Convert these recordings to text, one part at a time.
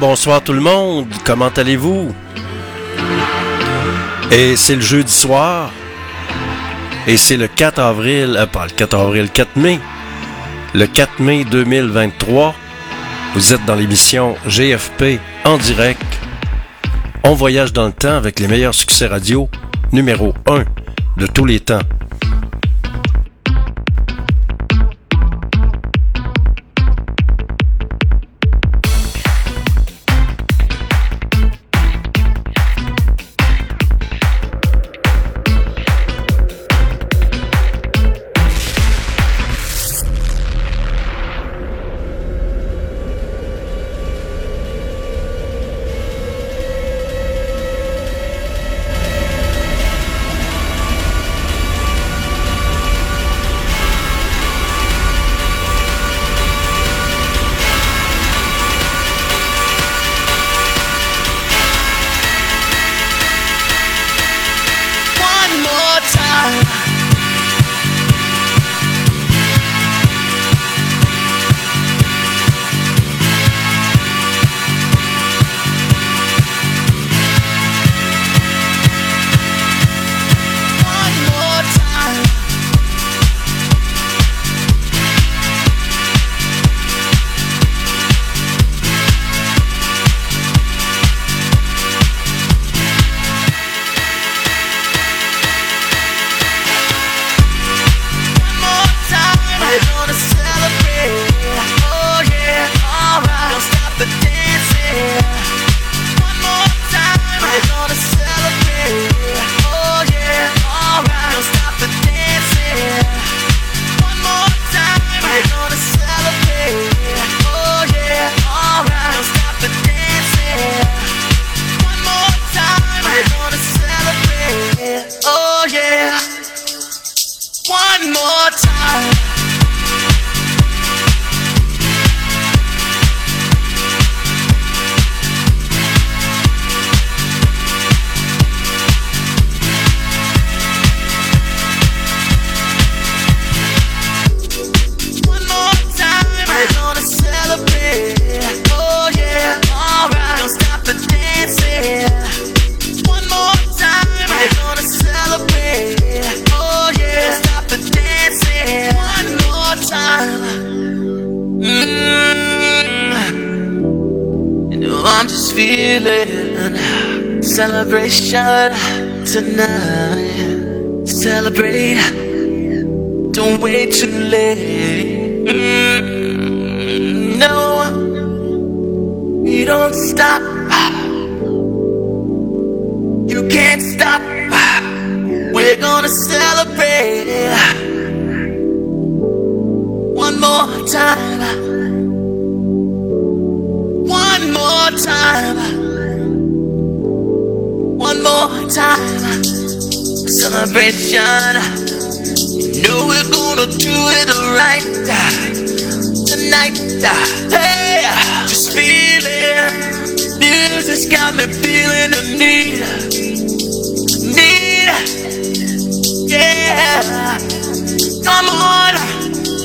Bonsoir tout le monde, comment allez-vous? Et c'est le jeudi soir, et c'est le 4 avril, euh, pas le 4 avril, 4 mai, le 4 mai 2023. Vous êtes dans l'émission GFP en direct. On voyage dans le temps avec les meilleurs succès radio, numéro 1 de tous les temps. More time. One more time one more time. Celebration. You know we're gonna do it right tonight. Hey, just feel it. Music's got me feeling the need. Need. Yeah. Come on.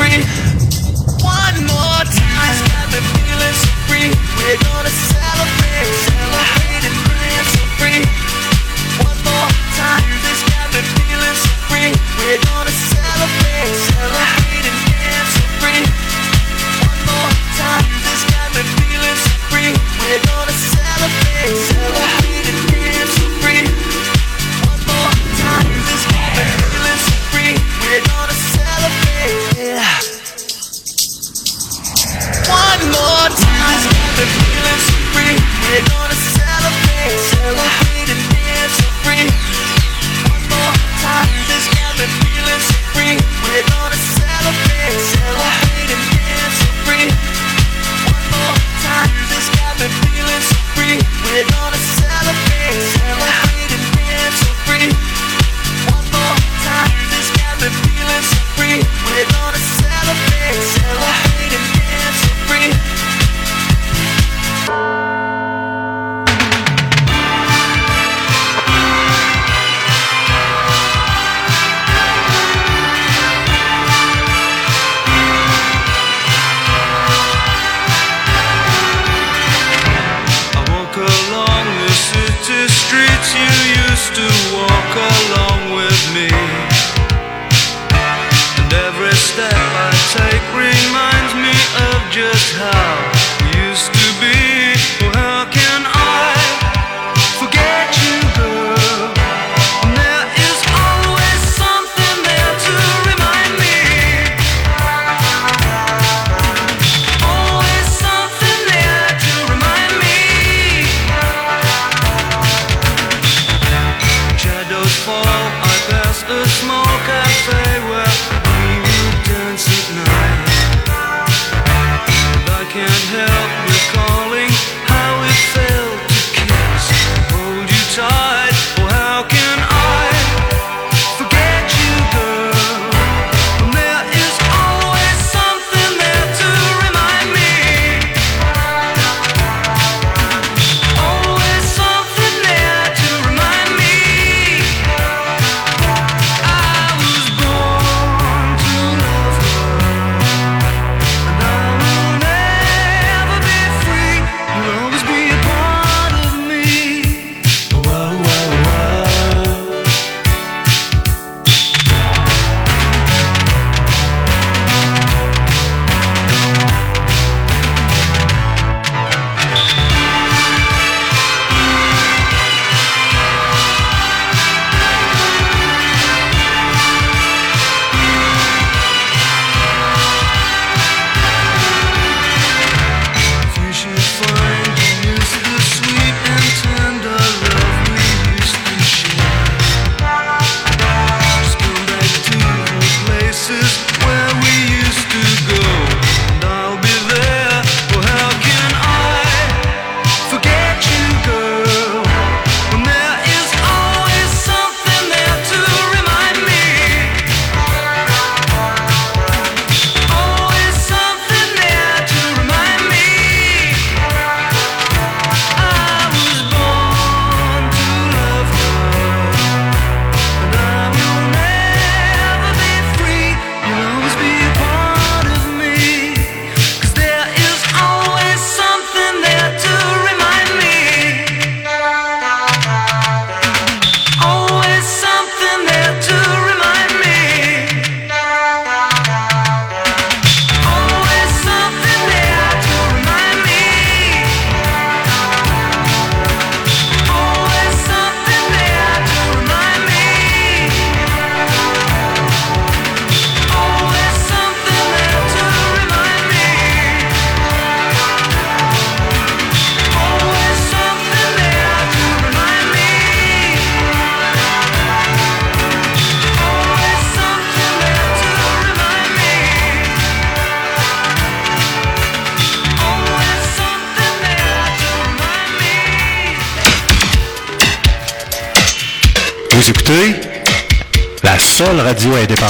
free. One more time. Got me feeling so free. We're gonna celebrate, celebrate and free. One more time, this got me feeling so free. We're gonna celebrate, celebrate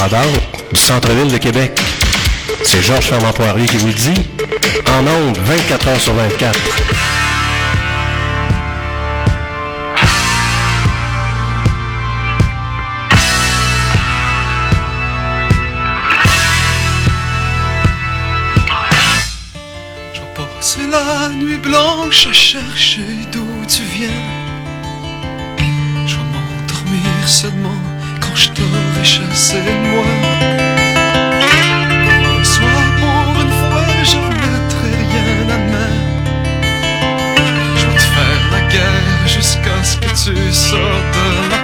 du centre-ville de Québec. C'est Georges Fermant Poirier qui vous le dit. En ondes, 24 heures sur 24. passe la nuit blanche à chercher d'où tu viens. Je vais m'endormir seulement je t'aurai chassé de moi. Le soir, pour une fois, je mettrai rien à main. Je vais te faire la guerre jusqu'à ce que tu sortes de.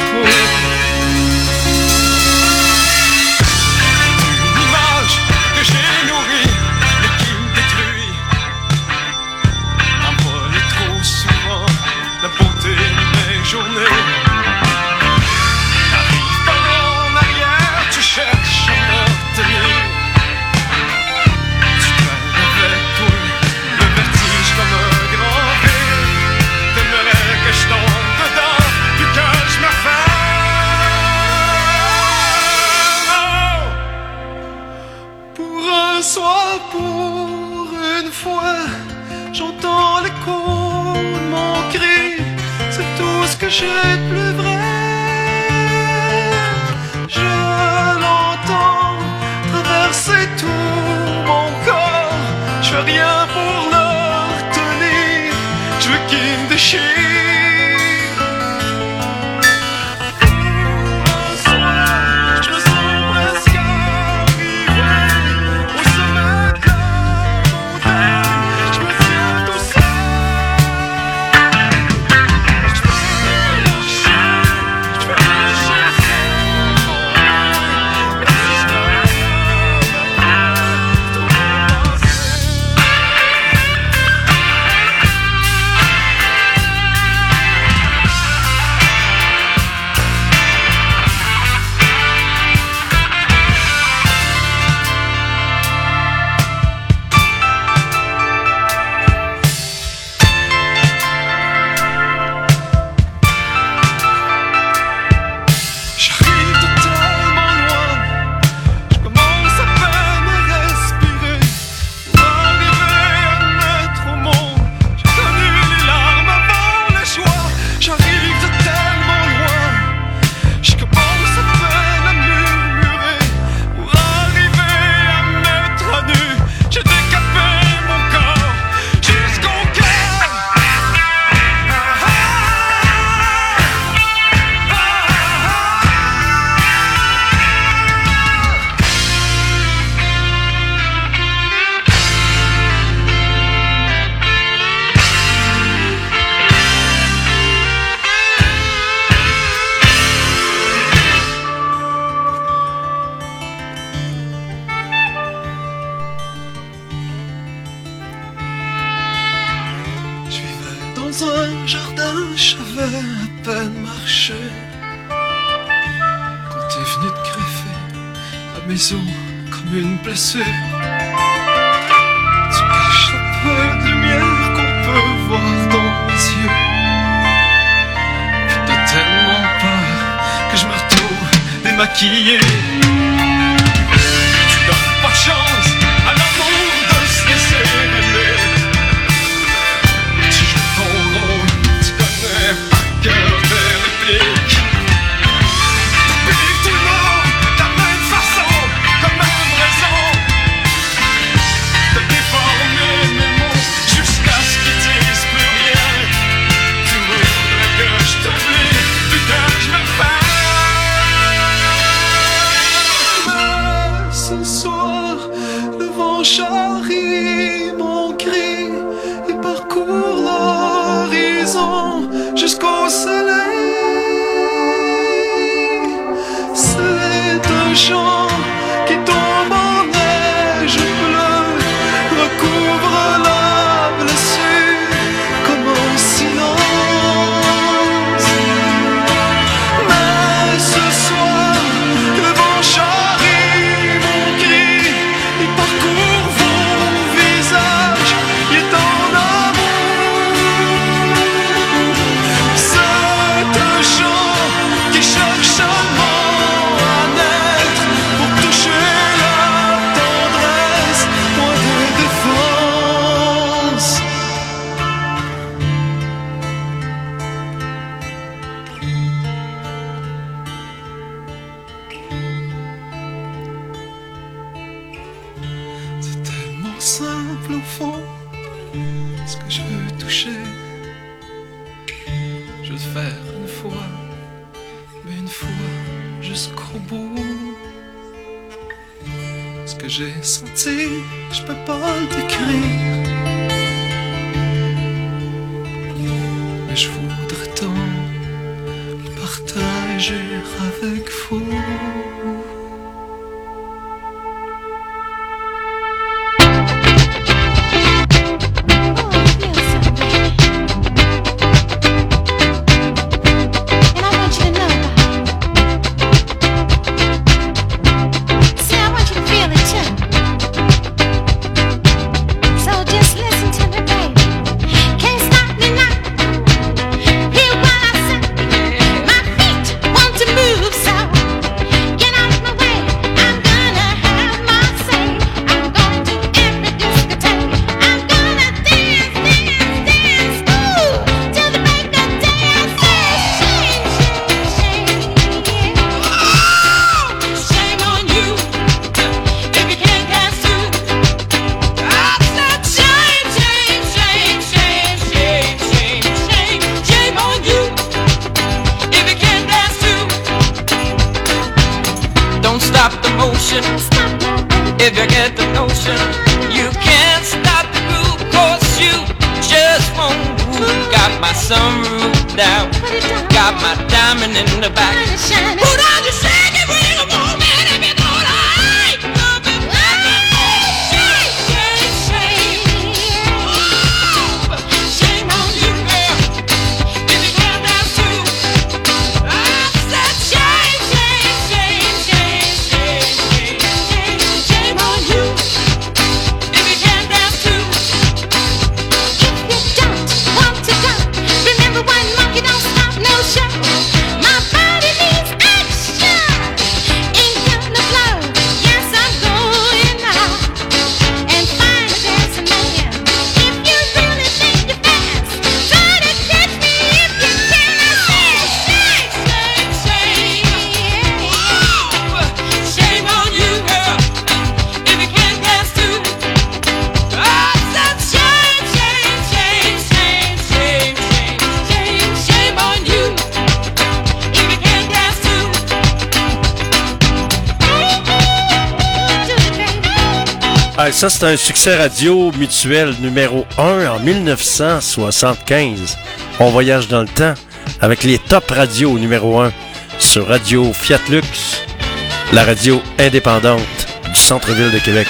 ce que je veux toucher, je veux faire une fois, mais une fois jusqu'au bout. Ce que j'ai senti, je peux pas le décrire. un succès radio mutuel numéro 1 en 1975. On voyage dans le temps avec les top radios numéro 1 sur Radio Fiat Lux, la radio indépendante du centre-ville de Québec.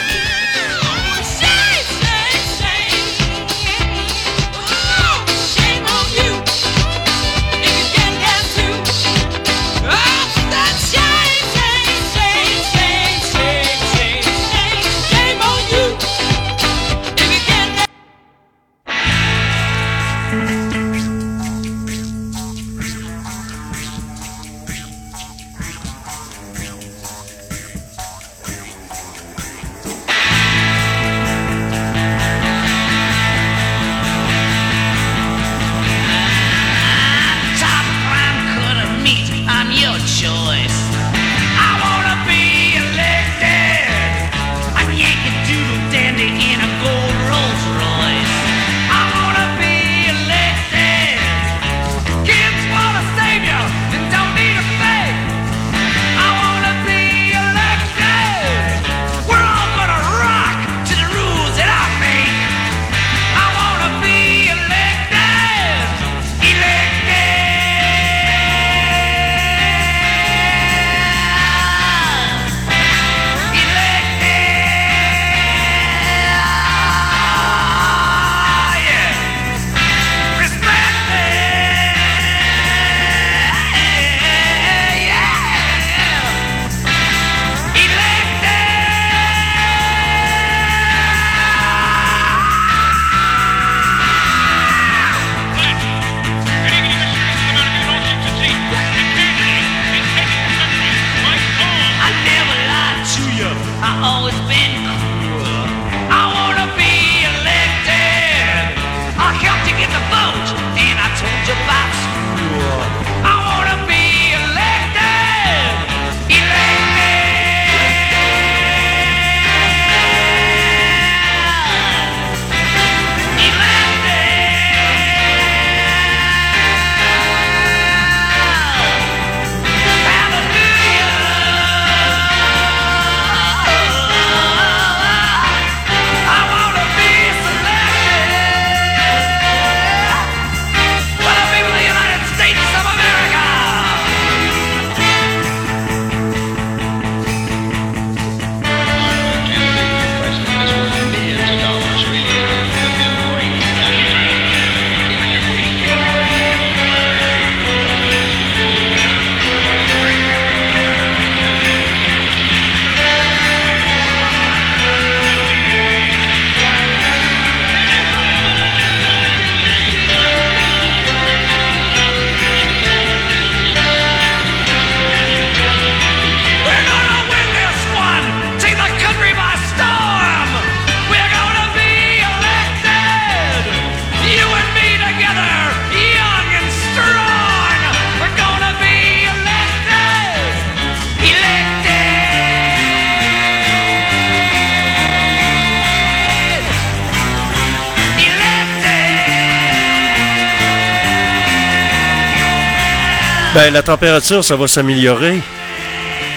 la température, ça va s'améliorer.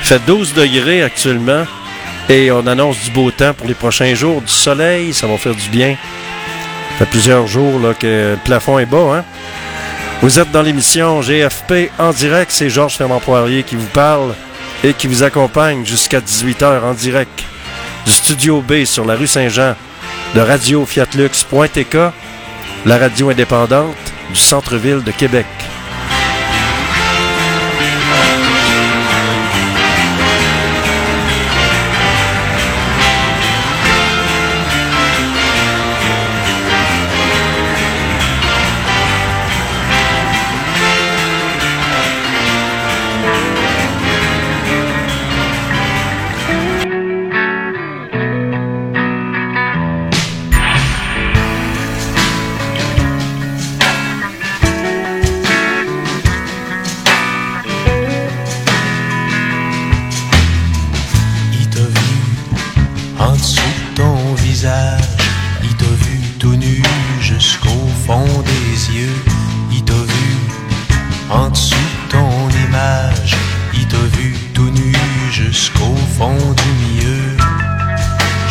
Fait 12 degrés actuellement. Et on annonce du beau temps pour les prochains jours, du soleil, ça va faire du bien. Ça fait plusieurs jours là, que le plafond est bas. Hein. Vous êtes dans l'émission GFP en direct. C'est Georges Fernand Poirier qui vous parle et qui vous accompagne jusqu'à 18h en direct du Studio B sur la rue Saint-Jean de Radio Fiatlux.tk, la radio indépendante du centre-ville de Québec.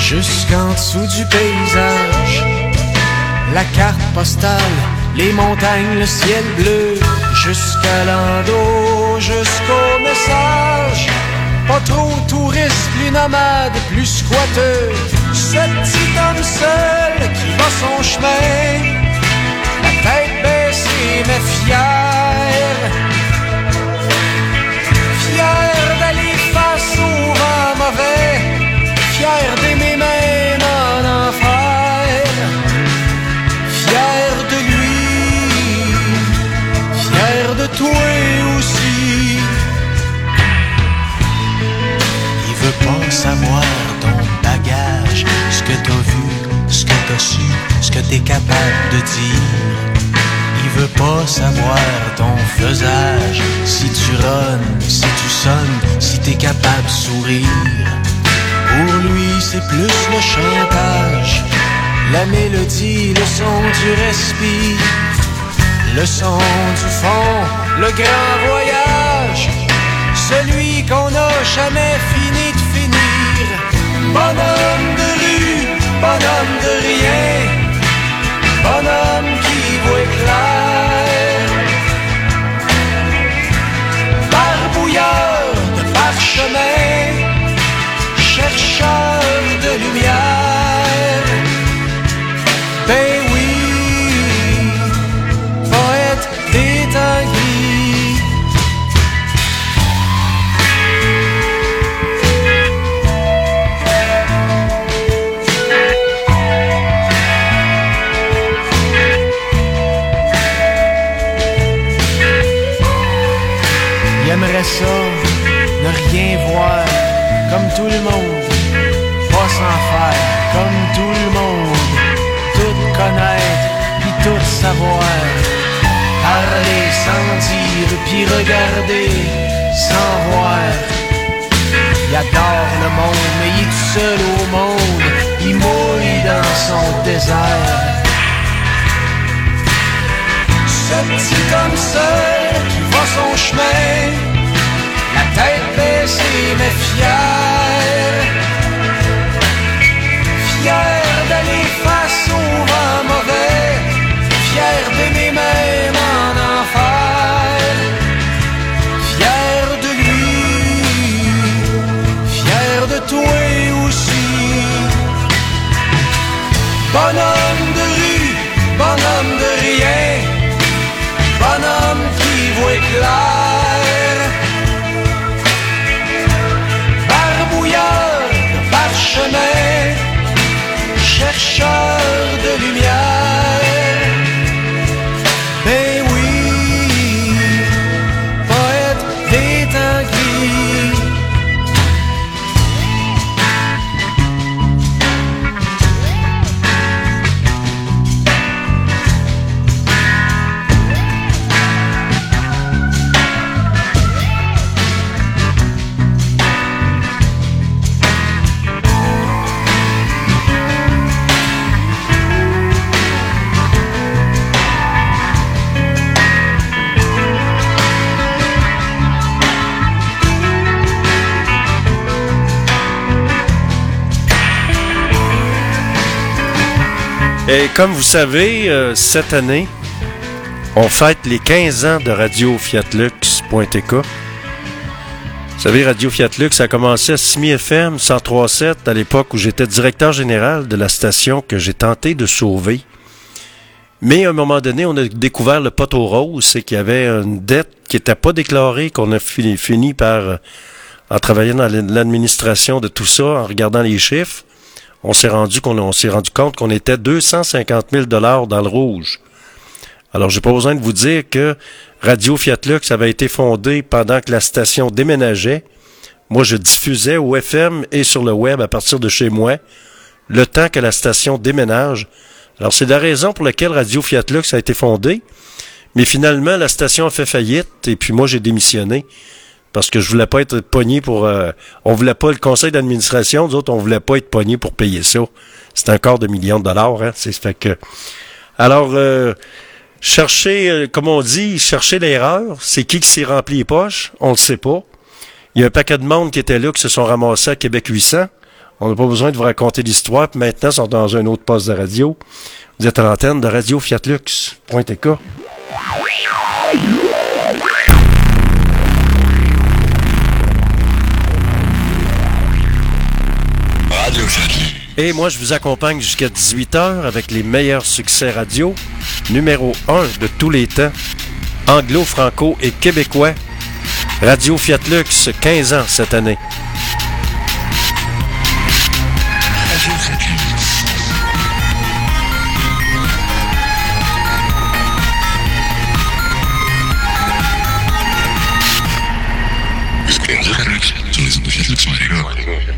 Jusqu'en dessous du paysage. La carte postale, les montagnes, le ciel bleu. Jusqu'à l'endo, jusqu'au message. Pas trop touriste, plus nomade, plus squatteux. Ce petit homme seul qui va son chemin. La tête baissée, mais fier. Fier d'aller face au vent mauvais. Savoir ton bagage, ce que t'as vu, ce que t'as su, ce que t'es capable de dire. Il veut pas savoir ton faisage, si tu runnes, si tu sonnes, si t'es capable de sourire. Pour lui, c'est plus le chantage, la mélodie, le son du respire, le son du fond, le grand voyage celui qu'on n'a jamais fini. Bonhomme de rue, bonhomme de rien, bonhomme qui voit clair. Barbouilleur de parchemin, chercheur de lumière. Comme tout le monde, pas s'en faire, comme tout le monde, tout connaître, puis tout savoir, parler sans dire, puis regarder sans voir. Il adore le monde, mais il est seul au monde, il mouille dans son désert. Ce petit homme seul qui va son chemin, tête baissée mais fier. Fier d'aller face au vent mauvais, fier d'aimer même en enfer. Fier de lui, fier de toi aussi. Bonhomme de rue, bonhomme de rien, bonhomme qui voit clair. Chercheur de lumière. Et comme vous savez, euh, cette année, on fête les 15 ans de Radio Fiat Lux.tk. Vous savez, Radio Fiat Lux, ça a commencé à Simi FM 103.7 à l'époque où j'étais directeur général de la station que j'ai tenté de sauver. Mais à un moment donné, on a découvert le poteau rose, c'est qu'il y avait une dette qui n'était pas déclarée, qu'on a fini, fini par, euh, en travaillant dans l'administration de tout ça, en regardant les chiffres, on s'est rendu qu'on on s'est rendu compte qu'on était 250 000 dollars dans le rouge. Alors, j'ai pas besoin de vous dire que Radio Fiat Lux avait été fondée pendant que la station déménageait. Moi, je diffusais au FM et sur le web à partir de chez moi le temps que la station déménage. Alors, c'est la raison pour laquelle Radio Fiat Lux a été fondée. Mais finalement, la station a fait faillite et puis moi, j'ai démissionné. Parce que je voulais pas être pogné pour... euh, on voulait pas le conseil d'administration, nous autres, on voulait pas être pogné pour payer ça. C'est un quart de million de dollars, hein. C'est fait que... Alors, euh, chercher, euh, comme on dit, chercher l'erreur. C'est qui qui s'est rempli les poches? On le sait pas. Il y a un paquet de monde qui était là, qui se sont ramassés à Québec 800. On n'a pas besoin de vous raconter l'histoire, puis maintenant, ils sont dans un autre poste de radio. Vous êtes à l'antenne de Radio Fiat Lux. Point. Et moi, je vous accompagne jusqu'à 18h avec les meilleurs succès radio. Numéro 1 de tous les temps. Anglo, franco et québécois. Radio Fiat Lux, 15 ans cette année. If I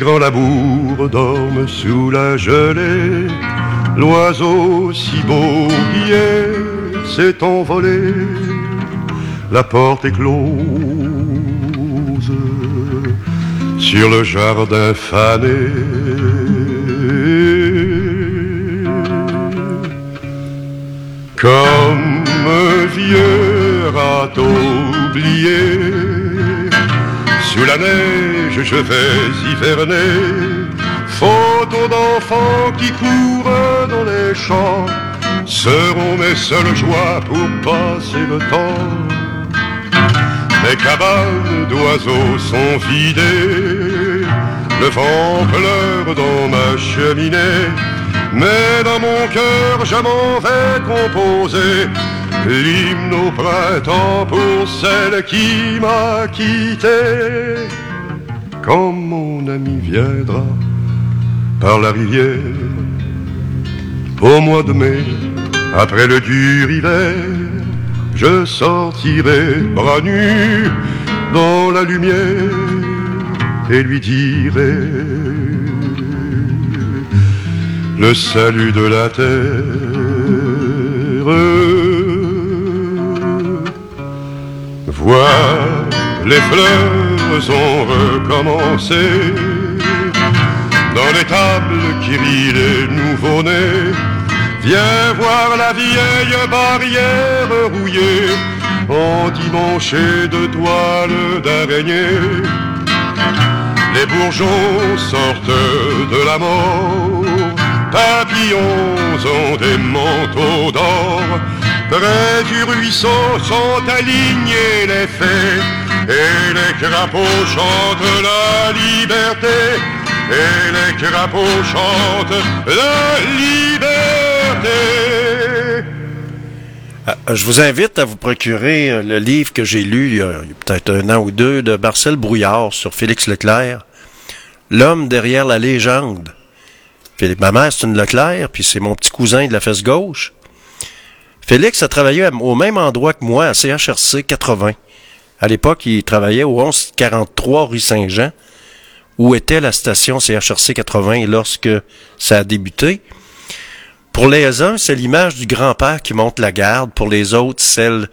grands labours dorment sous la gelée. L'oiseau si beau hier s'est envolé. La porte est close sur le jardin fané. Comme un vieux rateau oublié, sous la neige je vais hiverner. Photos d'enfants qui courent dans les champs seront mes seules joies pour passer le temps. Mes cabanes d'oiseaux sont vidées, le vent pleure dans ma cheminée. Mais dans mon cœur je m'en vais composer l'hymne au printemps pour celle qui m'a quitté. Quand mon ami viendra par la rivière, au mois de mai, après le dur hiver, je sortirai bras nus dans la lumière et lui dirai le salut de la terre. Les fleurs ont recommencé dans les tables qui rient les nouveau-nés. Viens voir la vieille barrière rouillée, endimanchée de toiles d'araignée. Les bourgeons sortent de la mort, papillons ont des manteaux d'or. Près du ruisseau sont alignés les fées, et les crapauds chantent la liberté, et les crapauds chantent la liberté. Euh, Je vous invite à vous procurer euh, le livre que j'ai lu il y a, peut-être un an ou deux de Marcel Brouillard sur Félix Leclerc, L'homme derrière la légende. Ma mère, c'est une Leclerc, puis c'est mon petit cousin de la fesse gauche. Félix a travaillé au même endroit que moi, à CHRC 80. À l'époque, il travaillait au 1143 rue Saint-Jean, où était la station CHRC 80 lorsque ça a débuté. Pour les uns, c'est l'image du grand-père qui monte la garde. Pour les autres, celle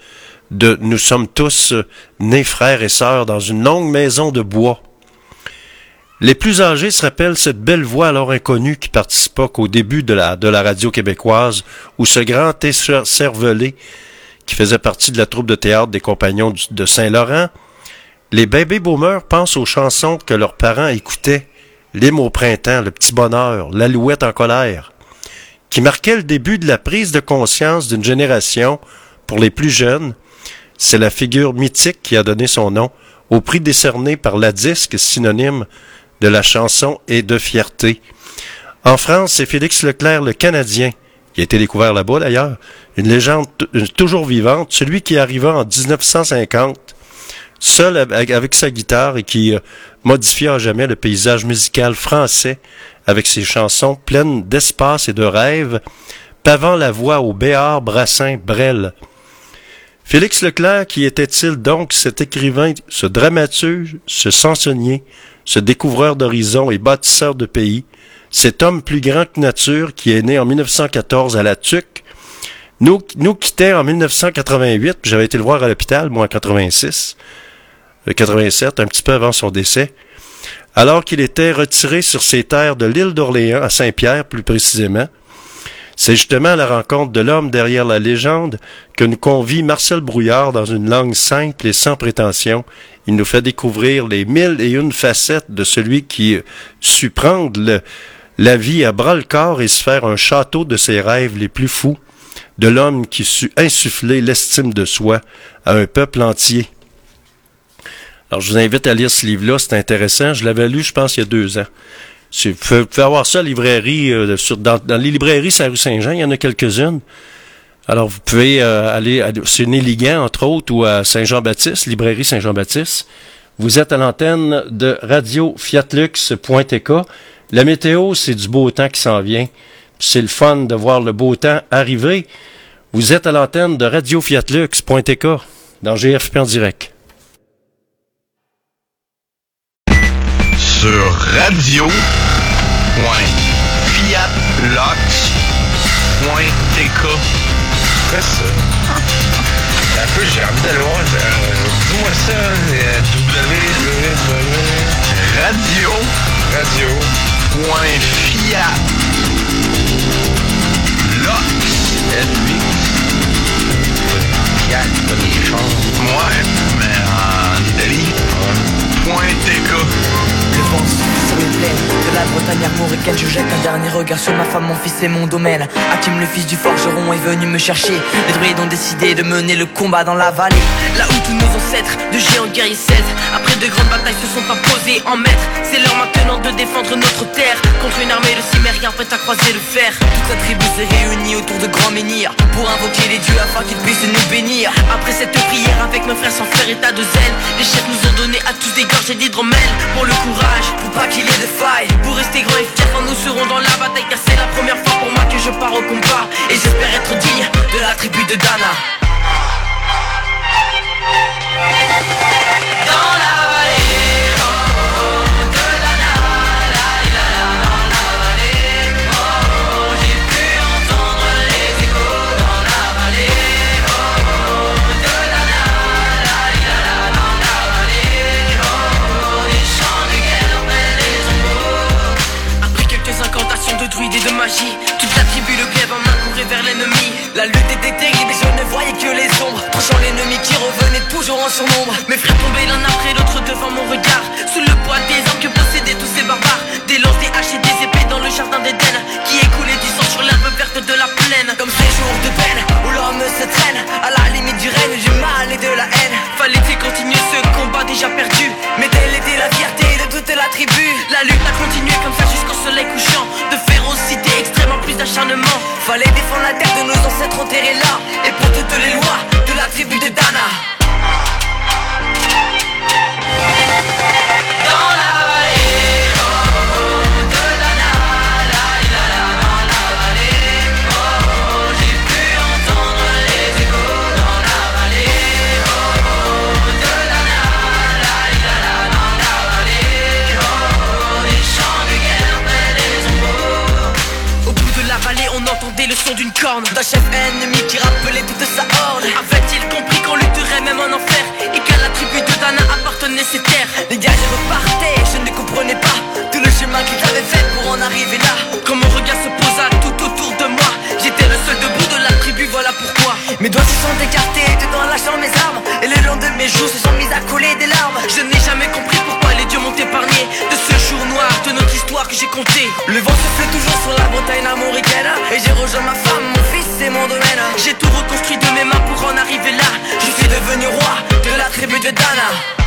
de nous sommes tous euh, nés frères et sœurs dans une longue maison de bois. Les plus âgés se rappellent cette belle voix alors inconnue qui participa qu'au début de la, radio québécoise, où ce grand cervelé, qui faisait partie de la troupe de théâtre des compagnons de Saint-Laurent, les baby boomers pensent aux chansons que leurs parents écoutaient, l'hymne au printemps, le petit bonheur, l'alouette en colère, qui marquait le début de la prise de conscience d'une génération pour les plus jeunes. C'est la figure mythique qui a donné son nom au prix décerné par la disque synonyme de la chanson et de fierté. En France, c'est Félix Leclerc, le Canadien, qui a été découvert là-bas d'ailleurs, une légende euh, toujours vivante, celui qui arriva en 1950, seul avec, sa guitare et qui euh, modifia à jamais le paysage musical français avec ses chansons pleines d'espace et de rêves, pavant la voie au Béard, Brassin, Brel. Félix Leclerc, qui était-il donc cet écrivain, ce dramaturge, ce chansonnier, ce découvreur d'horizons et bâtisseur de pays, cet homme plus grand que nature qui est né en 1914 à La Tuque, nous, nous quittait en 1988, puis j'avais été le voir à l'hôpital, moi en 86, euh, 87, un petit peu avant son décès, alors qu'il était retiré sur ses terres de l'île d'Orléans, à Saint-Pierre plus précisément. C'est justement à la rencontre de l'homme derrière la légende que nous convie Marcel Brouillard dans une langue simple et sans prétention. Il nous fait découvrir les mille et une facettes de celui qui sut prendre la vie à bras le corps et se faire un château de ses rêves les plus fous, de l'homme qui sut insuffler l'estime de soi à un peuple entier. Alors, je vous invite à lire ce livre-là, c'est intéressant. Je l'avais lu, je pense, il y a deux ans. C'est- Vous pouvez, vous pouvez avoir ça librairie, euh, sur, dans, les librairies sur la rue Saint-Jean, il y en a quelques-unes. Alors, vous pouvez euh, aller, à- c'est entre autres, ou à Saint-Jean-Baptiste, librairie Saint-Jean-Baptiste. Vous êtes à l'antenne de Radio Fiatlux.tk. La météo, c'est du beau temps qui s'en vient. C'est le fun de voir le beau temps arriver. Vous êtes à l'antenne de Radio Fiatlux.tk dans GFP en direct. Sur radio.fiatlox.tk. Quoi ça? Un peu, j'ai envie d'aller voir. euh, Dis-moi ça, euh, www. Radio. Radio. Point fiat. Lox. L-U-X. Fiat, pas des. Ouais, mais en Italie. Point TK. Souffle sur les plaines de la Bretagne armoricaine Je jette un dernier regard sur ma femme, mon fils et mon domaine. Hakim le fils du forgeron est venu me chercher. Les druides ont décidé de mener le combat dans la vallée. Là où tous nos ancêtres de géants guerriers de grandes batailles se sont imposés en maîtres C'est l'heure maintenant de défendre notre terre. Contre une armée de cimériens prête à croiser le fer. Toute la tribu s'est réunie autour de grands menhirs Pour invoquer les dieux afin qu'ils puissent nous bénir. Après cette prière avec mes frères sans faire état de zèle Les chefs nous ont donné à tous des gorgées d'hydromel Pour le courage, pour pas qu'il y ait de faille Pour rester grand et fier quand nous serons dans la bataille Car c'est la première fois pour moi que je pars au combat. Et j'espère être digne de la tribu de Dana. Dans La lutte était terrible et je ne voyais que les ombres, tranchant l'ennemi qui revenait toujours en surnombre. Mes frères tombaient l'un après l'autre devant mon regard, sous le poids des armes que tous ces barbares. Des lances, des haches et des épées dans le jardin d'Éden, qui écoulait du sang sur l'herbe verte de la plaine. Comme ces jours de peine où l'homme se traîne à la limite du règne, du mal et de la haine. Fallait-il continuer ce combat déjà perdu? Mais telle était la fierté de toute la tribu. La lutte a continué comme ça jusqu'au soleil couchant. De férocité extrême en plus d'un acharnement. Fallait défendre la terre de nos ancêtres enterrés là. Et pour toutes les lois de la tribu de Dana. Dans la d'une corne D'un chef ennemi qui rappelait toute sa horde. Avait-il compris qu'on lutterait même en enfer Et qu'à la tribu de Dana appartenaient ces terres? Les guerriers repartaient, je ne comprenais pas Tout le chemin qu'ils avaient fait pour en arriver là. Quand mon regard se posa tout autour de moi J'étais le seul debout de la tribu, voilà pourquoi. Mes doigts se sont écartés, dedans lâchant mes armes Et le long de mes joues se sont mis à couler des larmes. Je n'ai jamais compris pourquoi De ce jour noir de notre histoire que j'ai compté Le vent souffle toujours sur la Bretagne armoricaine Et j'ai rejoint ma femme, mon fils et mon domaine J'ai tout reconstruit de mes mains pour en arriver là. Je suis devenu roi de la tribu de Dana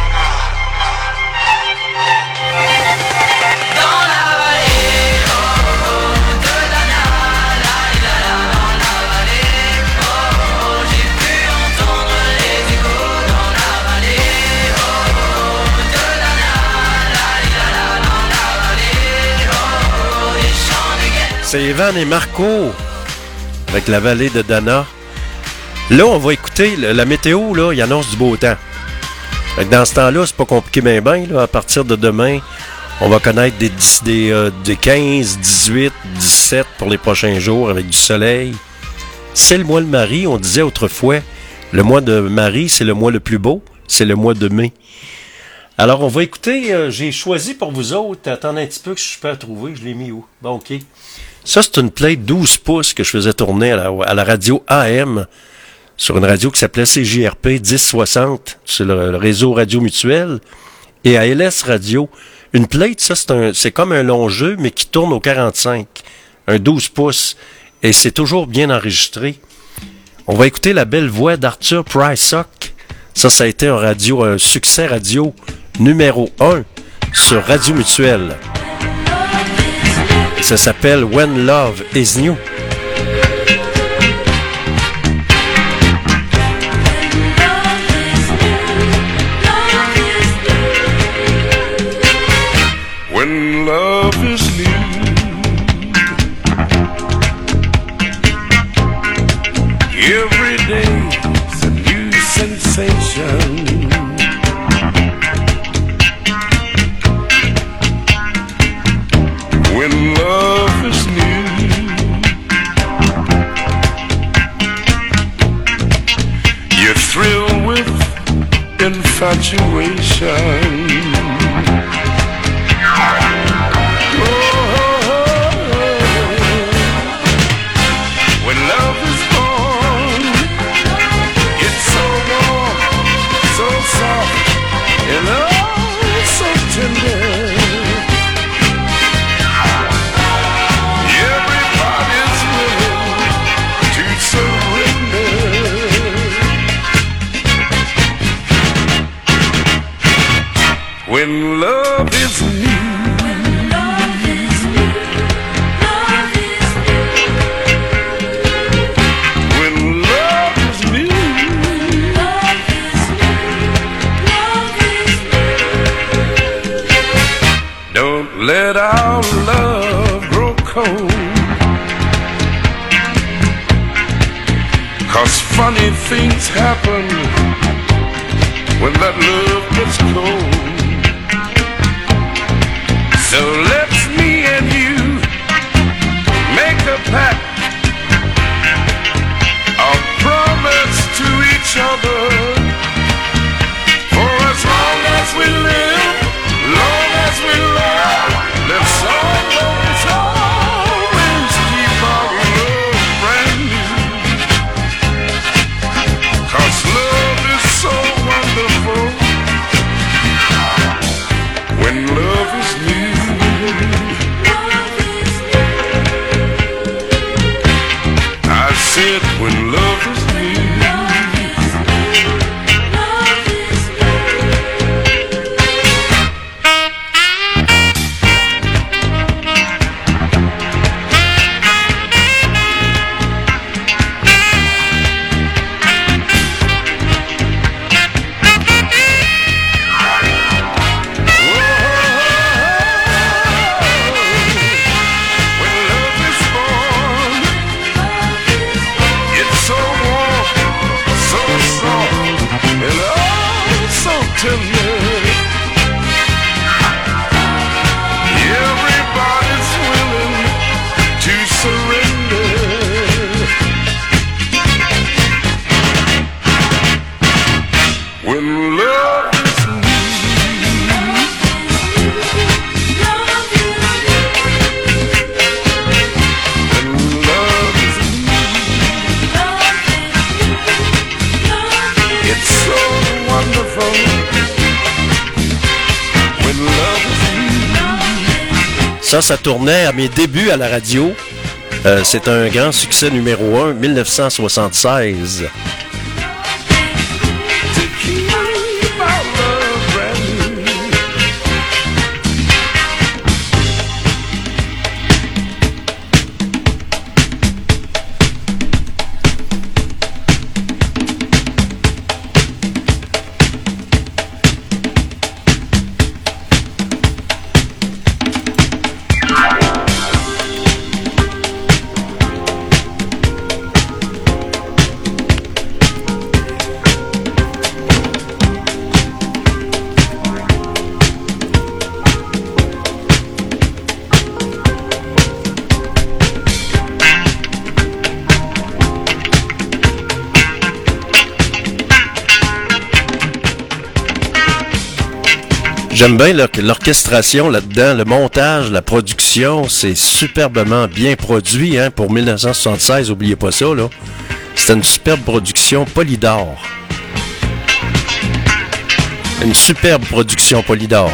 C'est Evan et Marco avec la vallée de Dana. Là, on va écouter la météo, là, il annonce du beau temps. Dans ce temps-là, c'est pas compliqué ben ben, là. À partir de demain, on va connaître des, 10 des, des 15, 18, 17 pour les prochains jours avec du soleil. C'est le mois de Marie, on disait autrefois. Le mois de Marie, c'est le mois le plus beau. C'est le mois de mai. Alors, on va écouter, euh, j'ai choisi pour vous autres, attendez un petit peu que je peux la trouver, je l'ai mis où? Bon, OK. Ça, c'est une plate 12 pouces que je faisais tourner à la, radio AM sur une radio qui s'appelait CJRP 1060 sur le, réseau Radio Mutuel et à LS Radio. Une plate, ça, c'est c'est comme un long jeu, mais qui tourne au 45. Un 12 pouces. Et c'est toujours bien enregistré. On va écouter la belle voix d'Arthur Prysock. Ça, ça a été un radio, un succès radio numéro 1 sur Radio Mutuel. Ça s'appelle When Love is New. ça tournait à mes débuts à la radio. Euh, c'est un grand succès numéro 1, 1976. J'aime bien l'orchestration là-dedans, le montage, la production, c'est superbement bien produit hein, pour 1976, oubliez pas ça. C'était une superbe production Polydor. Une superbe production Polydor.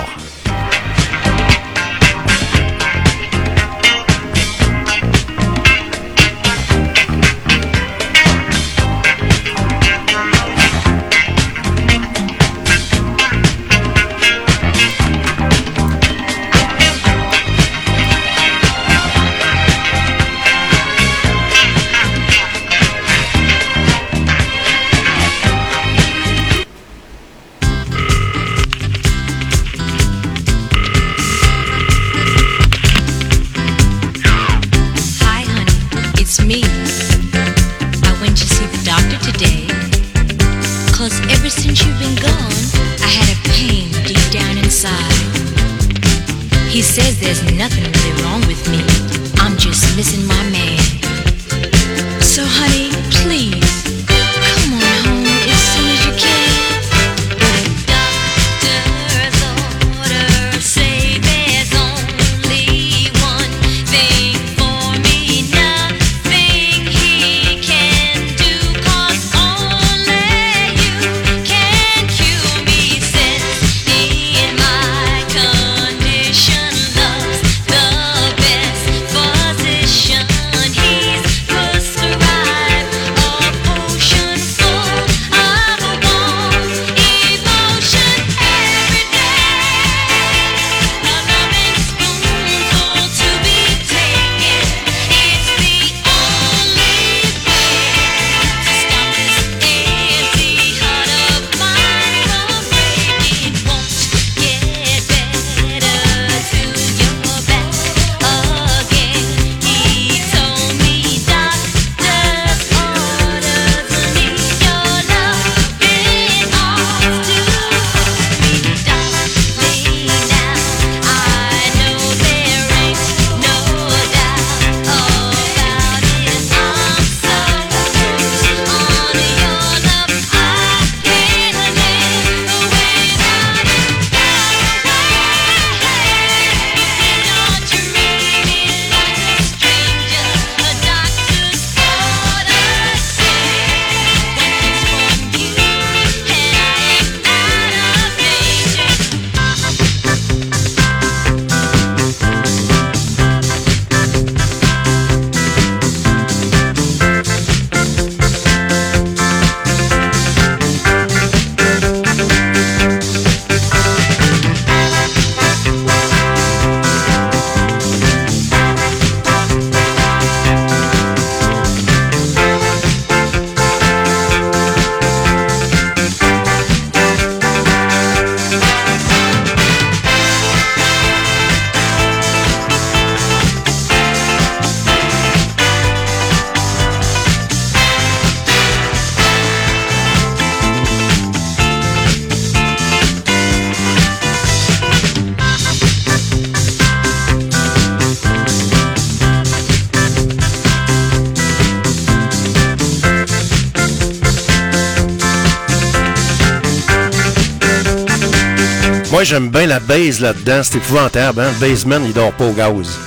J'aime bien la base là-dedans. C'est épouvantable, hein? Le baseman, il dort pas au gaz.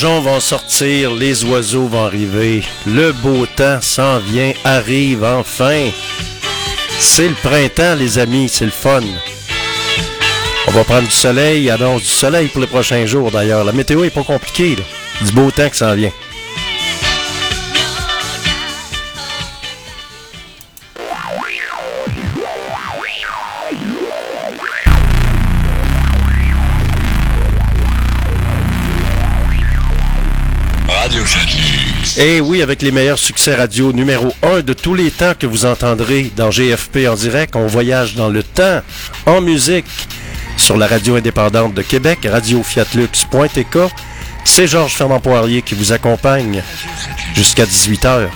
Bourgeons vont sortir, les oiseaux vont arriver. Le beau temps s'en vient, arrive enfin. C'est le printemps, les amis, c'est le fun. On va prendre du soleil, annonce du soleil pour les prochains jours d'ailleurs. La météo est pas compliquée. Du beau temps qui s'en vient. Et oui, avec les meilleurs succès radio numéro 1 de tous les temps que vous entendrez dans GFP en direct, on voyage dans le temps en musique sur la radio indépendante de Québec, radiofiatlux.tk. C'est Georges Fernand Poirier qui vous accompagne jusqu'à 18h.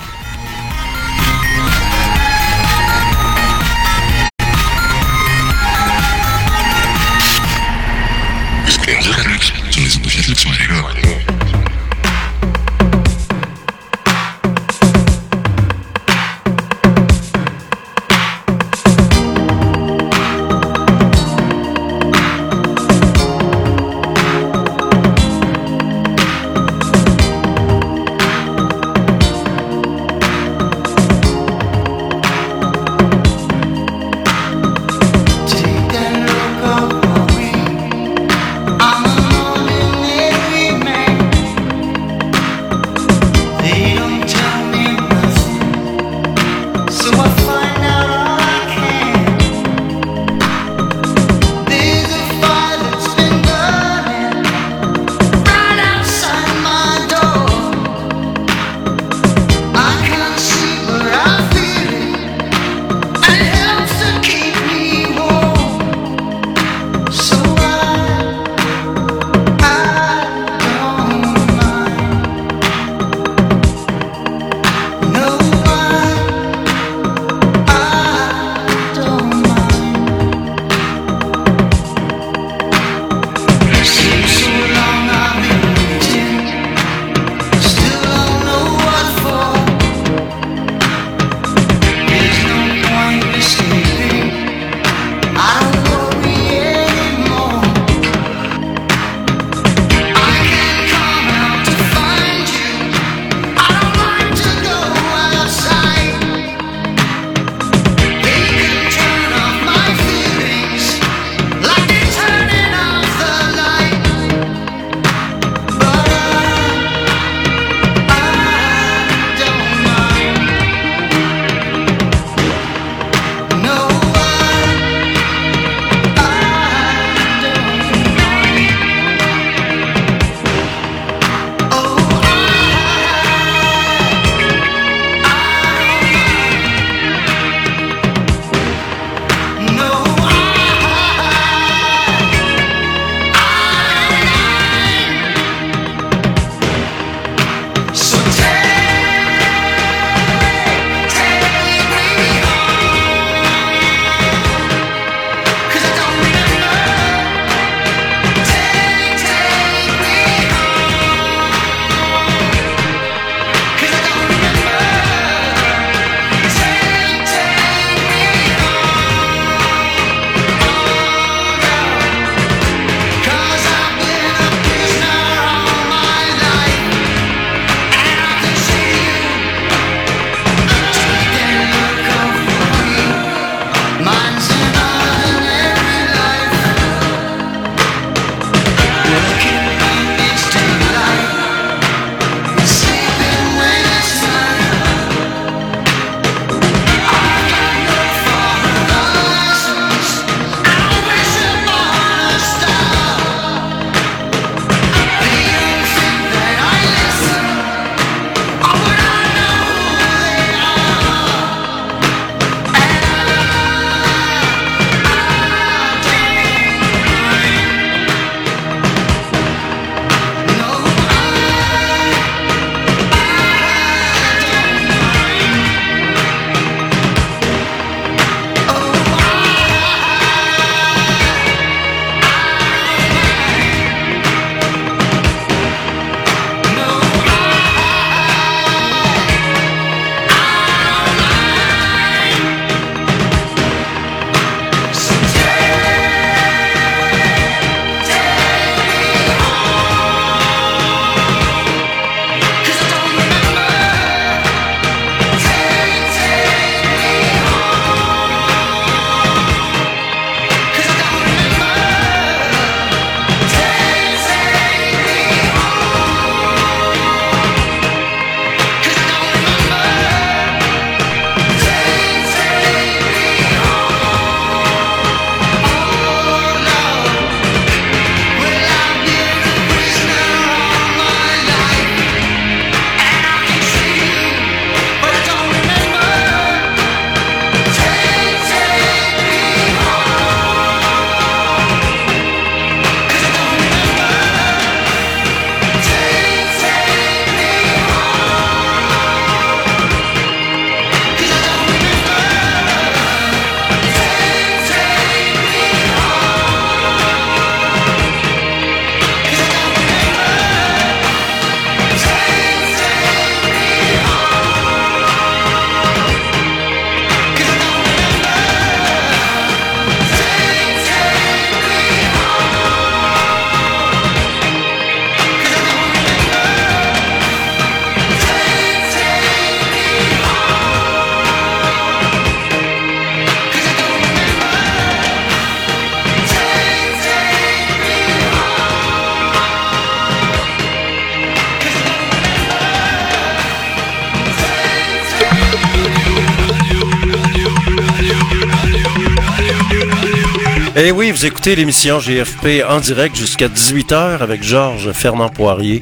Écoutez l'émission GFP en direct jusqu'à 18h avec Georges Fernand Poirier,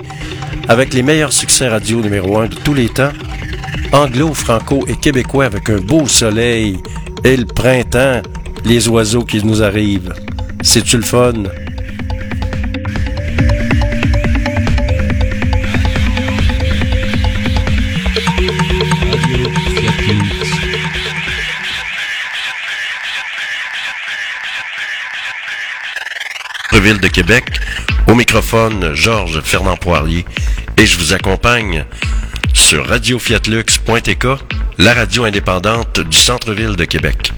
avec les meilleurs succès radio numéro 1 de tous les temps, anglo, franco et québécois avec un beau soleil et le printemps, les oiseaux qui nous arrivent. C'est-tu le fun? Ville de Québec. Au microphone, Georges Fernand Poirier. Et je vous accompagne sur radiofiatlux.tk, la radio indépendante du centre-ville de Québec.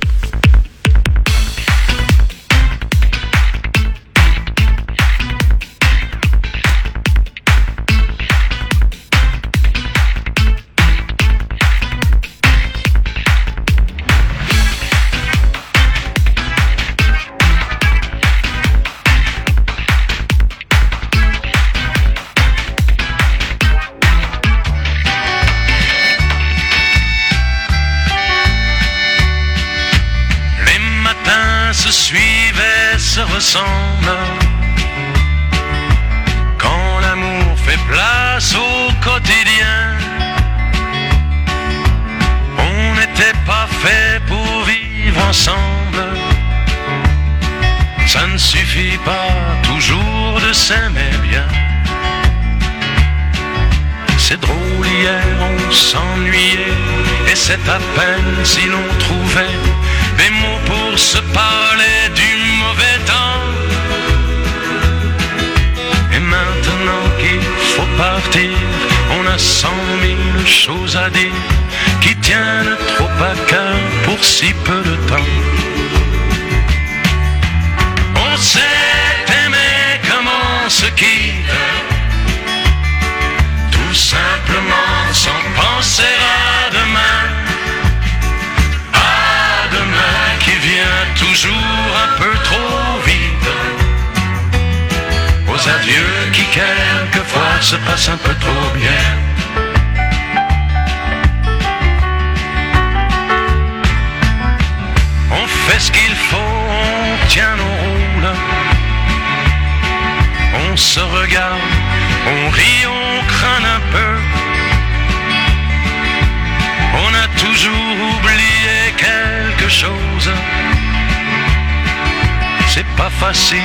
Pas facile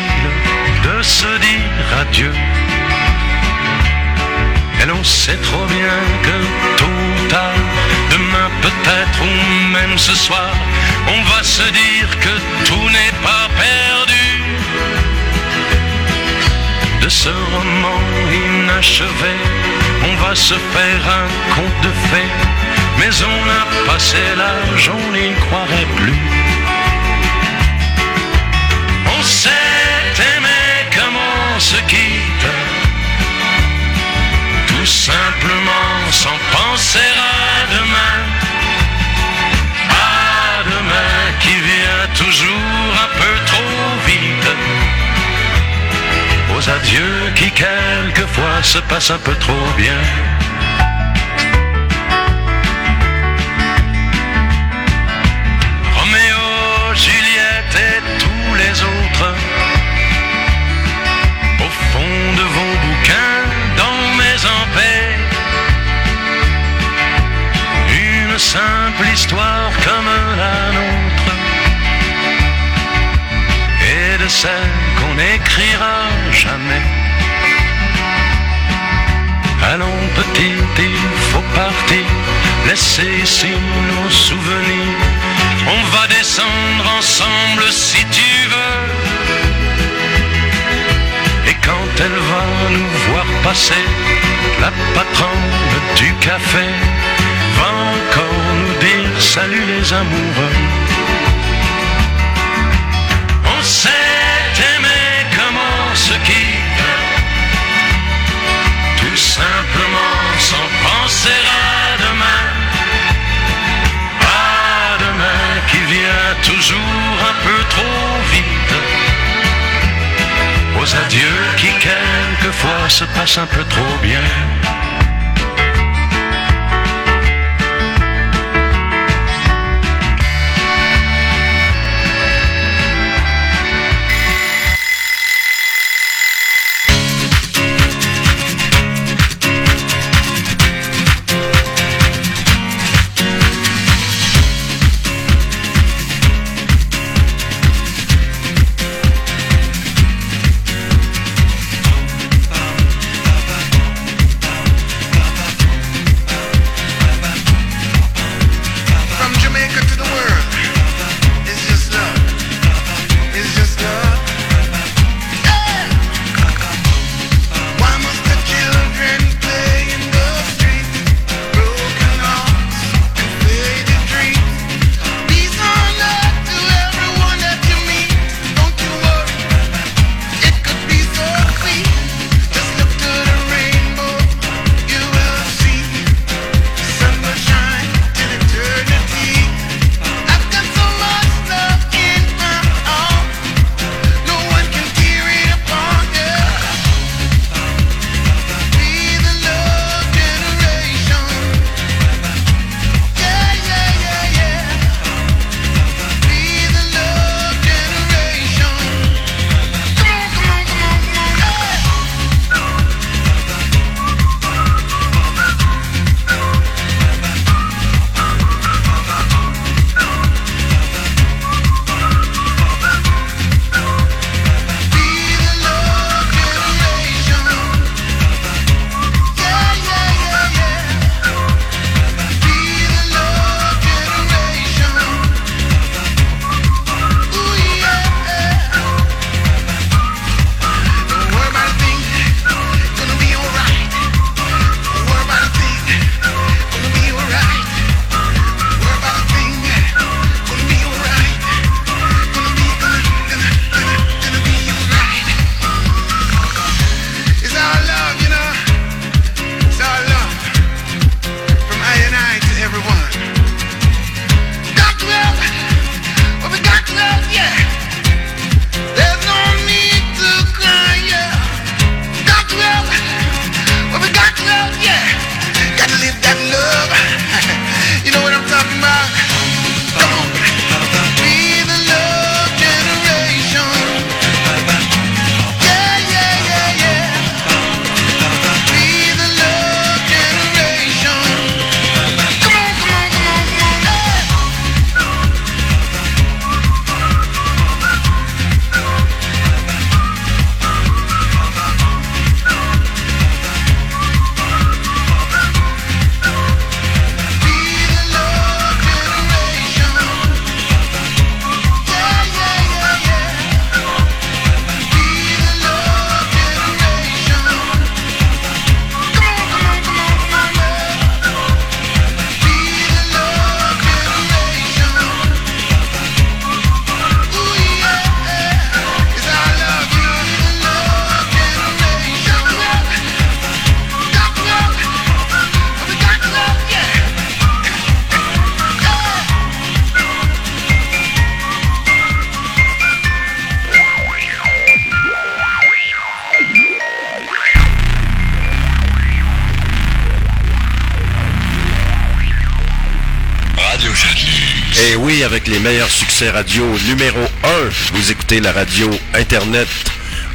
de se dire adieu. Et l'on sait trop bien que tôt ou tard, demain peut-être ou même ce soir, on va se dire que tout n'est pas perdu de ce roman inachevé. On va se faire un conte de fées, mais on a passé l'âge, on n'y croirait plus. À demain. À demain qui vient toujours un peu trop vite aux adieux qui quelquefois se passent un peu trop bien. Comme la nôtre et de celle qu'on n'écrira jamais. Allons petit, il faut partir, laisser ici nos souvenirs. On va descendre ensemble si tu veux. Et quand elle va nous voir passer, la patronne du café va encore nous dire salut les amoureux. On s'est aimé comme on se quitte, tout simplement sans penser à demain. À demain qui vient toujours un peu trop vite. Aux adieux qui quelquefois se passent un peu trop bien. Radio numéro 1, vous écoutez la radio Internet,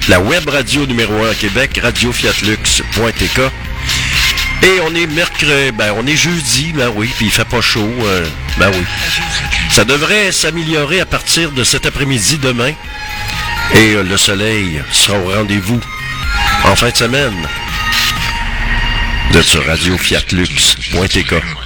la web radio numéro 1 à Québec, radiofiatlux.tk. Et on est mercredi, ben on est jeudi, ben oui, puis il fait pas chaud, euh, ben oui. Ça devrait s'améliorer à partir de cet après-midi demain. Et euh, le soleil sera au rendez-vous en fin de semaine. Êtes sur radiofiatlux.tk.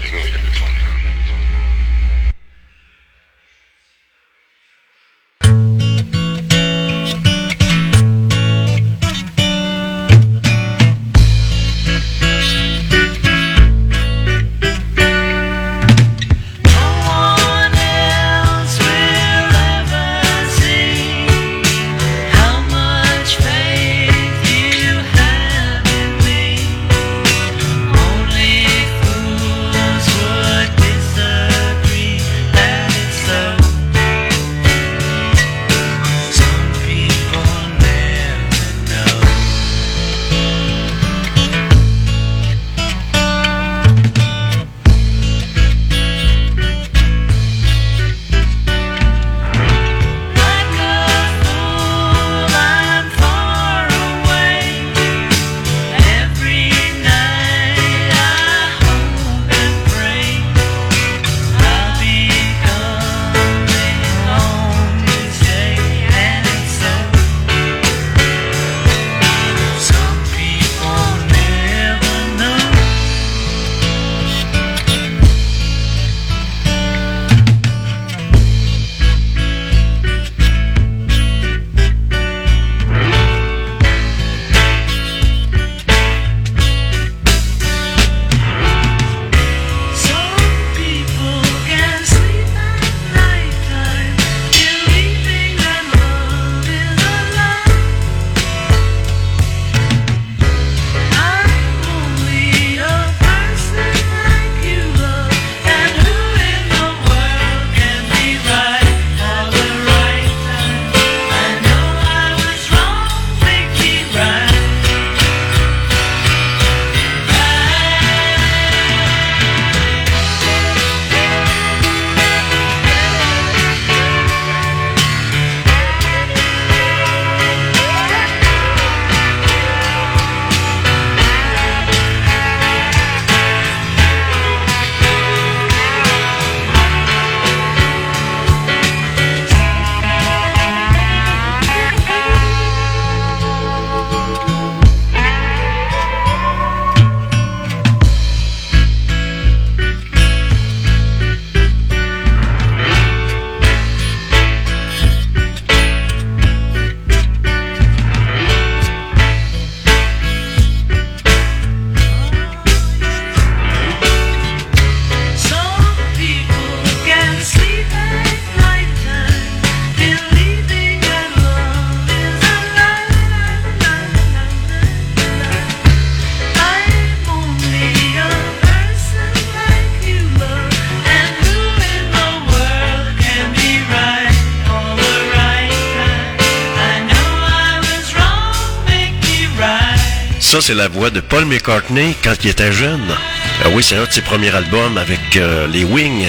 c'est la voix de Paul McCartney quand il était jeune. Ah oui, c'est un de ses premiers albums avec euh, les Wings.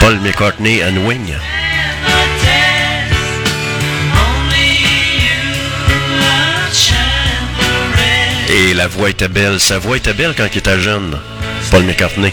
Paul McCartney and Wing. Et la voix était belle. Sa voix était belle quand il était jeune. Paul McCartney.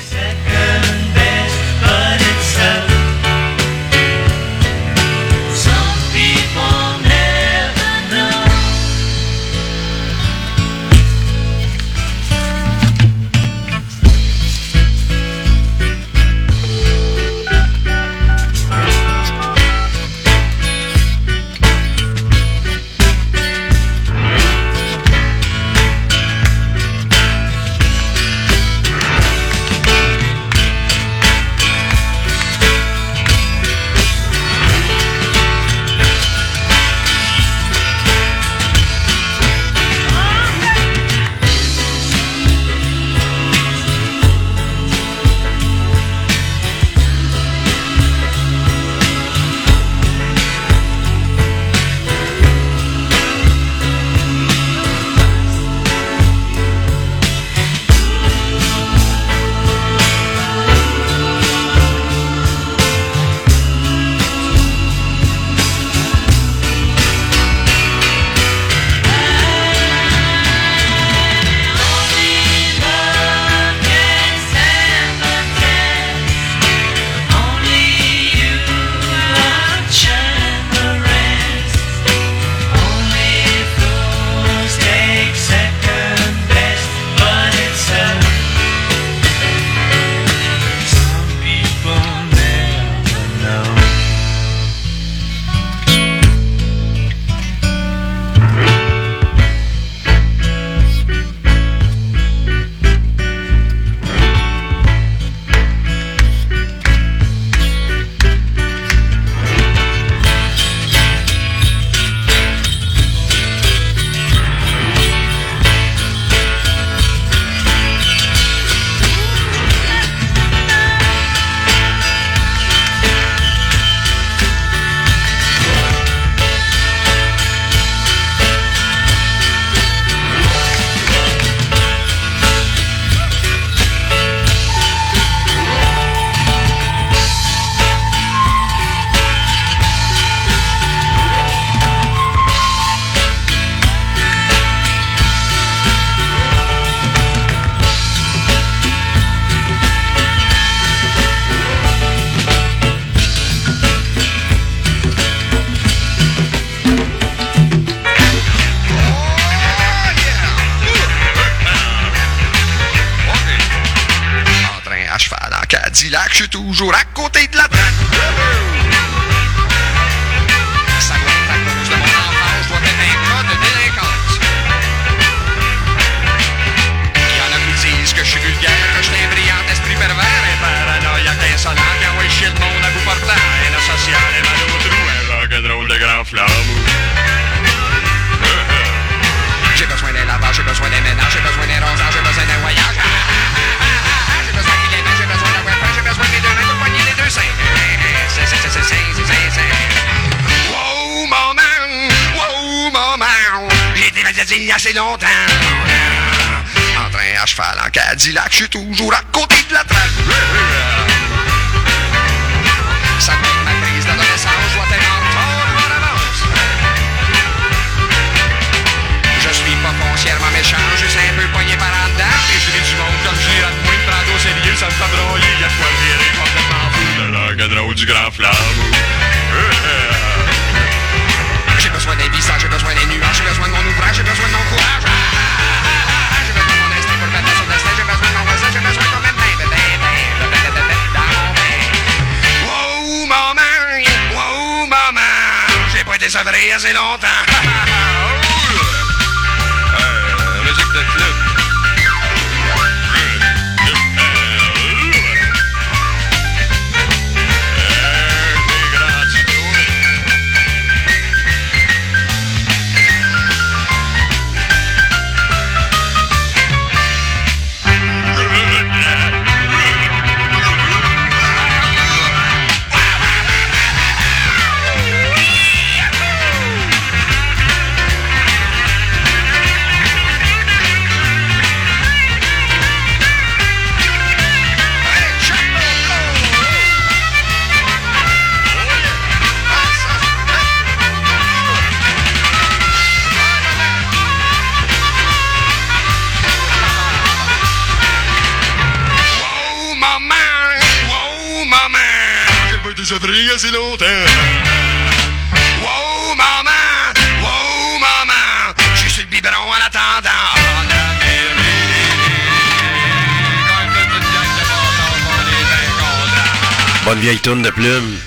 Bonne vieille tourne de plume.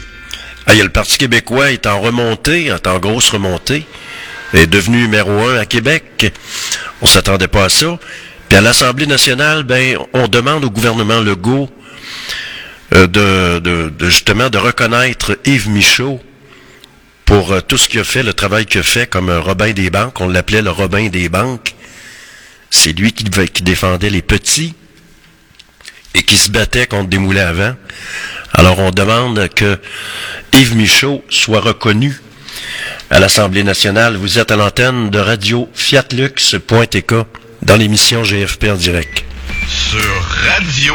Le Parti québécois est en remontée, en grosse remontée. Est devenu numéro un à Québec. On s'attendait pas à ça. Puis à l'Assemblée nationale, ben, on demande au gouvernement Legault euh, de, justement de reconnaître Yves Michaud pour euh, tout ce qu'il a fait, le travail qu'il a fait comme euh, Robin des banques. On l'appelait le Robin des banques. C'est lui qui, qui défendait les petits et qui se battait contre des moulins à vent. Alors on demande que Yves Michaud soit reconnu à l'Assemblée nationale. Vous êtes à l'antenne de radio fiatlux.tk dans l'émission GFP en direct. Sur radio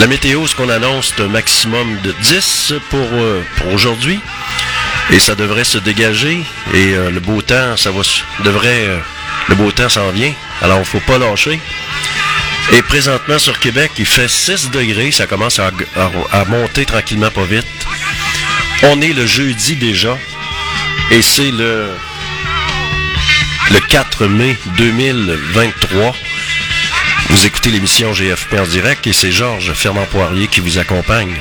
La météo, ce qu'on annonce, c'est un maximum de 10 pour, euh, pour aujourd'hui. Et ça devrait se dégager. Et euh, le beau temps, ça va devrait. euh, le beau temps s'en vient. Alors, il faut pas lâcher. Et présentement sur Québec, il fait 6 degrés. Ça commence à, monter tranquillement, pas vite. On est le jeudi déjà. Et c'est le 4 mai 2023. Vous écoutez l'émission GFP en direct et c'est Georges Fernand Poirier qui vous accompagne.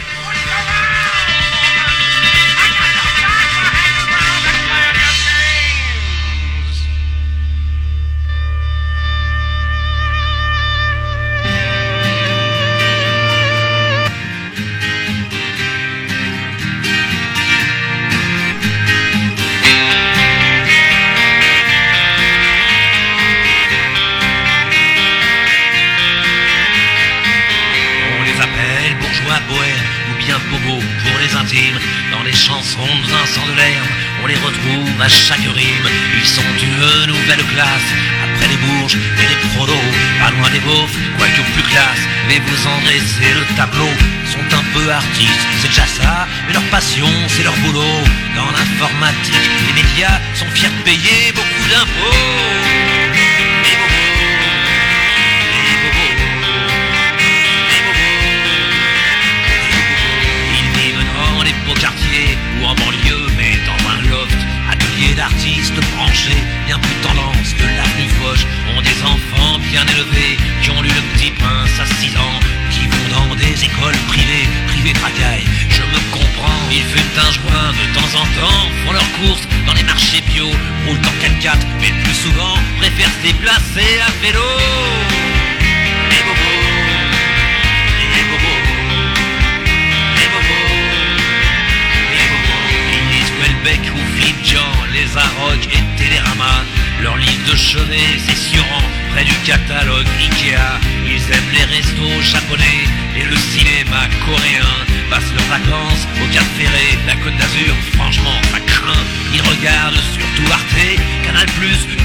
Arocs et Télérama. Leur livre de chevet, c'est Suran, près du catalogue Ikea. Ils aiment les restos japonais et le cinéma coréen. Passent leurs vacances au Cap Ferré, la Côte d'Azur, franchement, ça craint. Ils regardent surtout Arte, Canal+,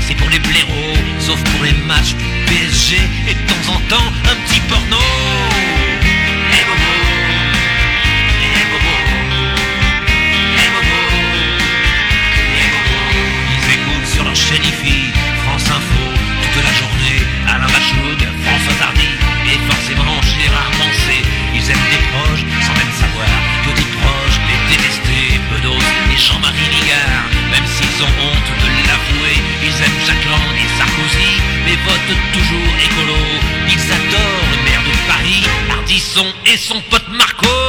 c'est pour les blaireaux, sauf pour les matchs du PSG et de temps en temps un petit porno. France Info, toute la journée, Alain Bachung, François Hardy, et forcément Gérard Mancé. Ils aiment des proches, sans même savoir que des proches les détester. Bedos et Jean-Marie Ligard, même s'ils ont honte de l'avouer, ils aiment Jacques Lang et Sarkozy, mais votent toujours écolo. Ils adorent le maire de Paris, Ardisson et son pote Marco.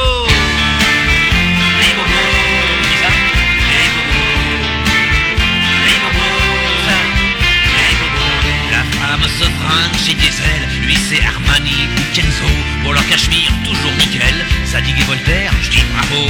C'est Armani Kenzo. Pour leur cachemire, toujours nickel. Zadig et Voltaire, je dis bravo.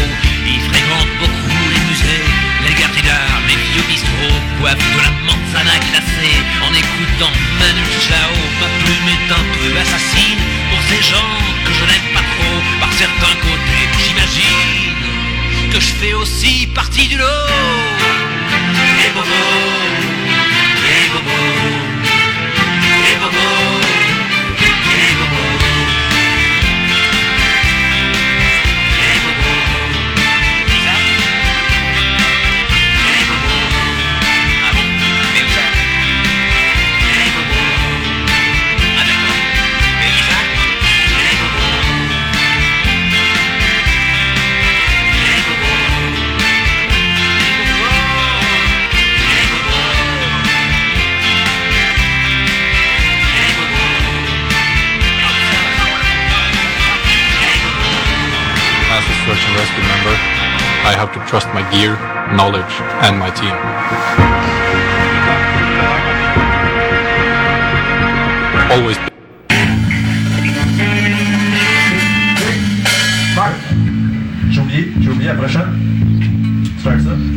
Ils fréquentent beaucoup les musées, les gardes d'art, les vieux bistrots, boivent de la manzana glacée en écoutant Manu Chao. Ma plume est un peu assassine pour ces gens que je n'aime pas trop. Par certains côtés, j'imagine que je fais aussi partie du lot. Les bobos, les bobos, rescue member, I have to trust my gear, knowledge, and my team. Always. J'ai oublié, j'ai oublié la prochaine. Faire ça.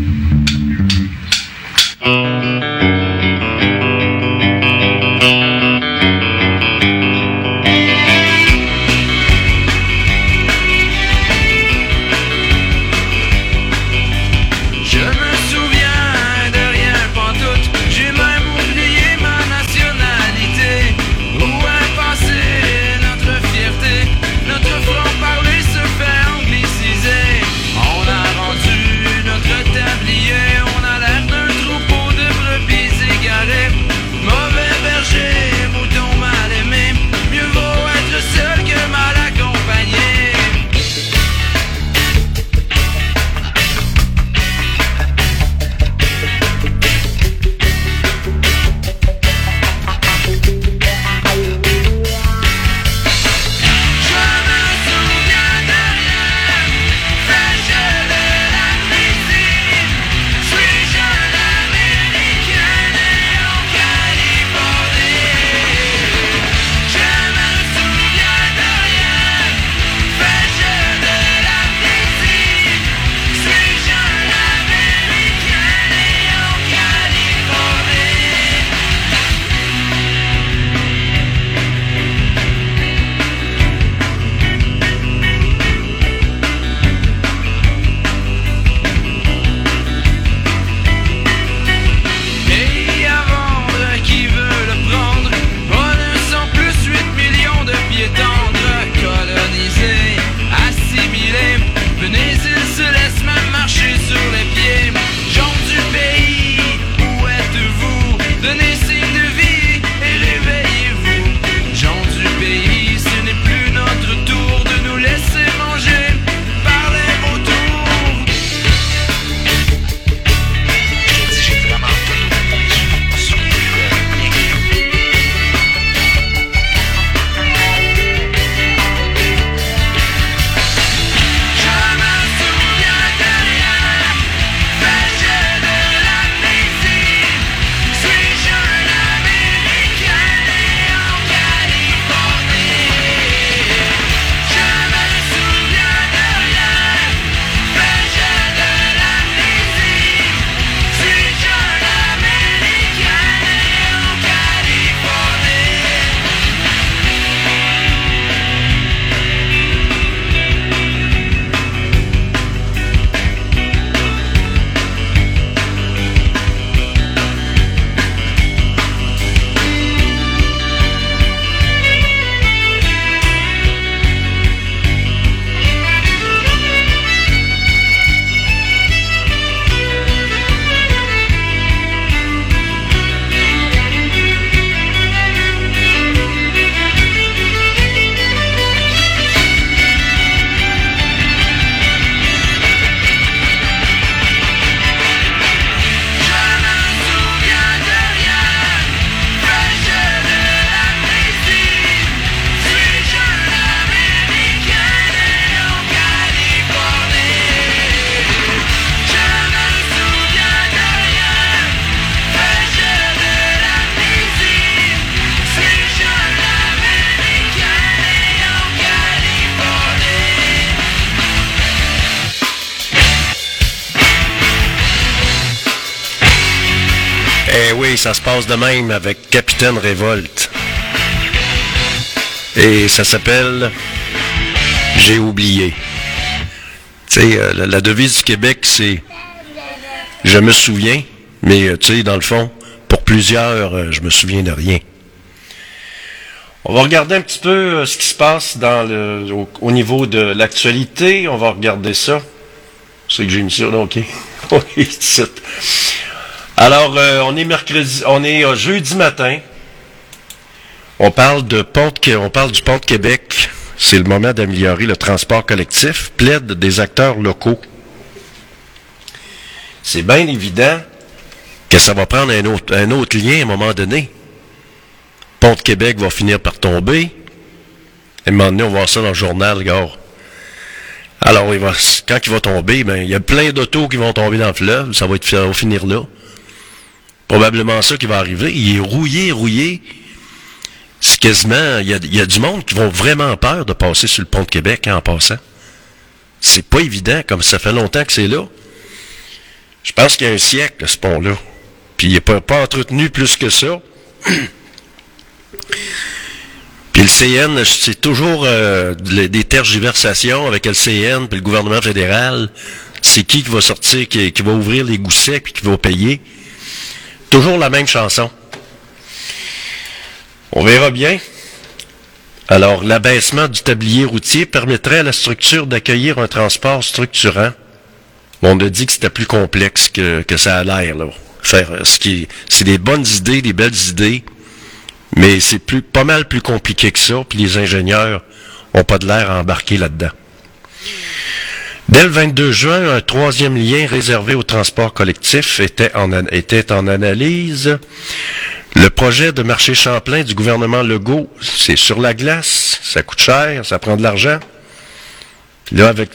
De même avec Capitaine Révolte. Et ça s'appelle J'ai oublié. Tu sais, euh, la, devise du Québec, c'est Je me souviens, mais euh, tu sais, dans le fond, pour plusieurs, euh, je me souviens de rien. On va regarder un petit peu ce qui se passe au, au niveau de l'actualité. On va regarder ça. C'est que j'ai mis ça, là, ok. Ça. Alors, euh, on est mercredi, euh, jeudi matin. On parle du pont de Québec. C'est le moment d'améliorer le transport collectif. Plaide des acteurs locaux. C'est bien évident que ça va prendre un autre, lien à un moment donné. Pont de Québec va finir par tomber. À un moment donné, on va voir ça dans le journal, gars. Alors, quand il va tomber, ben, il y a plein d'autos qui vont tomber dans le fleuve. Ça va, ça va finir là. Probablement ça qui va arriver. Il est rouillé, rouillé. C'est quasiment, il y, a, il y a du monde qui vont vraiment peur de passer sur le pont de Québec en passant. C'est pas évident, comme ça fait longtemps que c'est là. Je pense qu'il y a un siècle, ce pont-là. Puis il n'est pas, pas entretenu plus que ça. Puis le CN, c'est toujours euh, des des tergiversations avec le CN puis le gouvernement fédéral. C'est qui qui va sortir, qui, qui va ouvrir les goussets puis qui va payer? Toujours la même chanson. On verra bien. Alors, l'abaissement du tablier routier permettrait à la structure d'accueillir un transport structurant. On a dit que c'était plus complexe que, ça a l'air, là. Faire euh, ce qui, c'est des bonnes idées, des belles idées, mais c'est pas mal plus compliqué que ça, puis les ingénieurs ont pas de l'air à embarquer là-dedans. Dès le 22 juin, un troisième lien réservé au transport collectif était en, analyse. Le projet de marché Champlain du gouvernement Legault, c'est sur la glace, ça coûte cher, ça prend de l'argent. Là, avec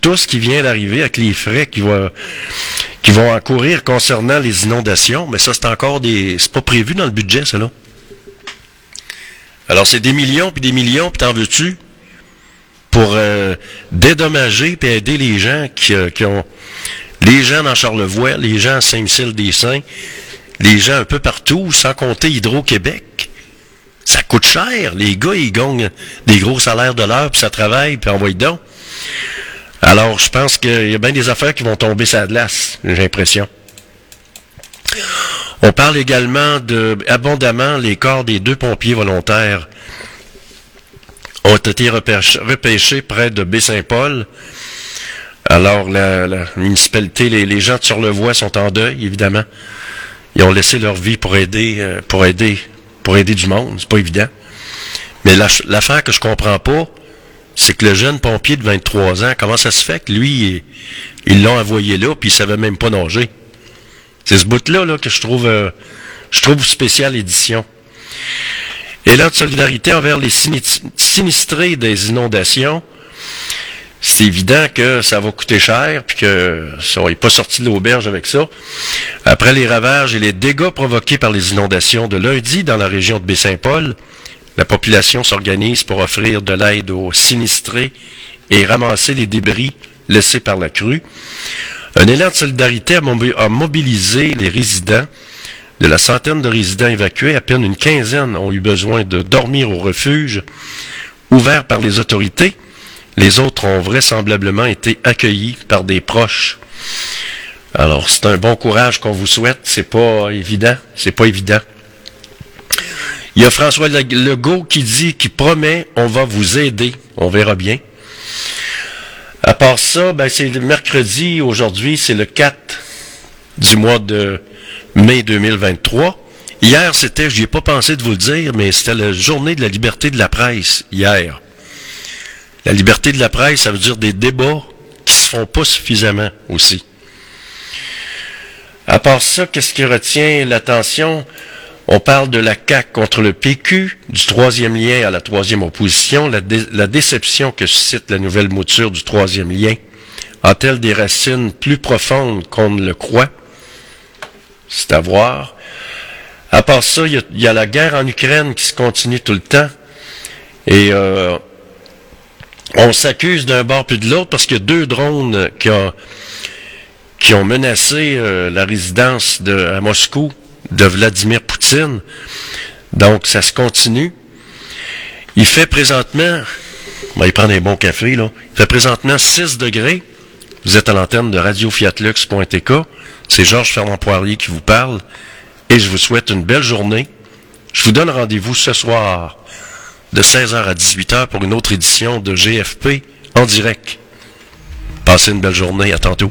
tout ce qui vient d'arriver, avec les frais qui, va, qui vont encourir concernant les inondations, mais ça, c'est encore des. C'est pas prévu dans le budget, ça, là. Alors, c'est des millions, puis des millions, puis t'en veux-tu? Pour euh, dédommager puis aider les gens qui, euh, qui ont. Les gens dans Charlevoix, les gens à Saint-Michel-des-Saints, les gens un peu partout, sans compter Hydro-Québec. Ça coûte cher. Les gars, ils gagnent des gros salaires de l'heure, puis ça travaille, puis envoie donc. Alors, je pense qu'il y a bien des affaires qui vont tomber sur la glace, j'ai l'impression. On parle également de abondamment les corps des deux pompiers volontaires ont été repêchés, près de Baie-Saint-Paul. Alors, la, la municipalité, les, gens de Surlevoix sont en deuil, évidemment. Ils ont laissé leur vie pour aider, euh, pour aider, pour aider du monde. C'est pas évident. Mais l'affaire que je comprends pas, c'est que le jeune pompier de 23 ans, comment ça se fait que lui, il- ils l'ont envoyé là, puis il savait même pas nager? C'est ce bout-là là, que je trouve, euh, je trouve spécial édition. Et de solidarité envers les sinis- sinistrés des inondations, c'est évident que ça va coûter cher, puis que ça, n'est pas sorti de l'auberge avec ça. Après les ravages et les dégâts provoqués par les inondations de lundi dans la région de Baie-Saint-Paul, la population s'organise pour offrir de l'aide aux sinistrés et ramasser les débris laissés par la crue. Un élan de solidarité a mobilisé les résidents. De la centaine de résidents évacués, à peine une quinzaine ont eu besoin de dormir au refuge ouvert par les autorités. Les autres ont vraisemblablement été accueillis par des proches. Alors, c'est un bon courage qu'on vous souhaite. C'est pas évident. C'est pas évident. Il y a François Le- Legault qui dit, qui promet, on va vous aider. On verra bien. À part ça, ben, c'est le mercredi, aujourd'hui, c'est le 4 du mois de mai 2023. Hier, c'était, j'y ai pas pensé de vous le dire, mais c'était la journée de la liberté de la presse, hier. La liberté de la presse, ça veut dire des débats qui se font pas suffisamment aussi. À part ça, qu'est-ce qui retient l'attention? On parle de la CAQ contre le PQ, du troisième lien à la troisième opposition, la, la déception que suscite la nouvelle mouture du troisième lien. A-t-elle des racines plus profondes qu'on ne le croit? C'est à voir. À part ça, il y, a- il la guerre en Ukraine qui se continue tout le temps. Et euh, on s'accuse d'un bord puis de l'autre parce qu'il y a deux drones qui ont, qui ont menacé euh, la résidence de, à Moscou de Vladimir Poutine. Donc, ça se continue. Il fait présentement, on va y prendre un bon café, là. Il fait présentement 6 degrés. Vous êtes à l'antenne de radiofiatlux.tk. C'est Georges Fernand Poirier qui vous parle. Et je vous souhaite une belle journée. Je vous donne rendez-vous ce soir de 16h à 18h pour une autre édition de GFP en direct. Passez une belle journée. À tantôt.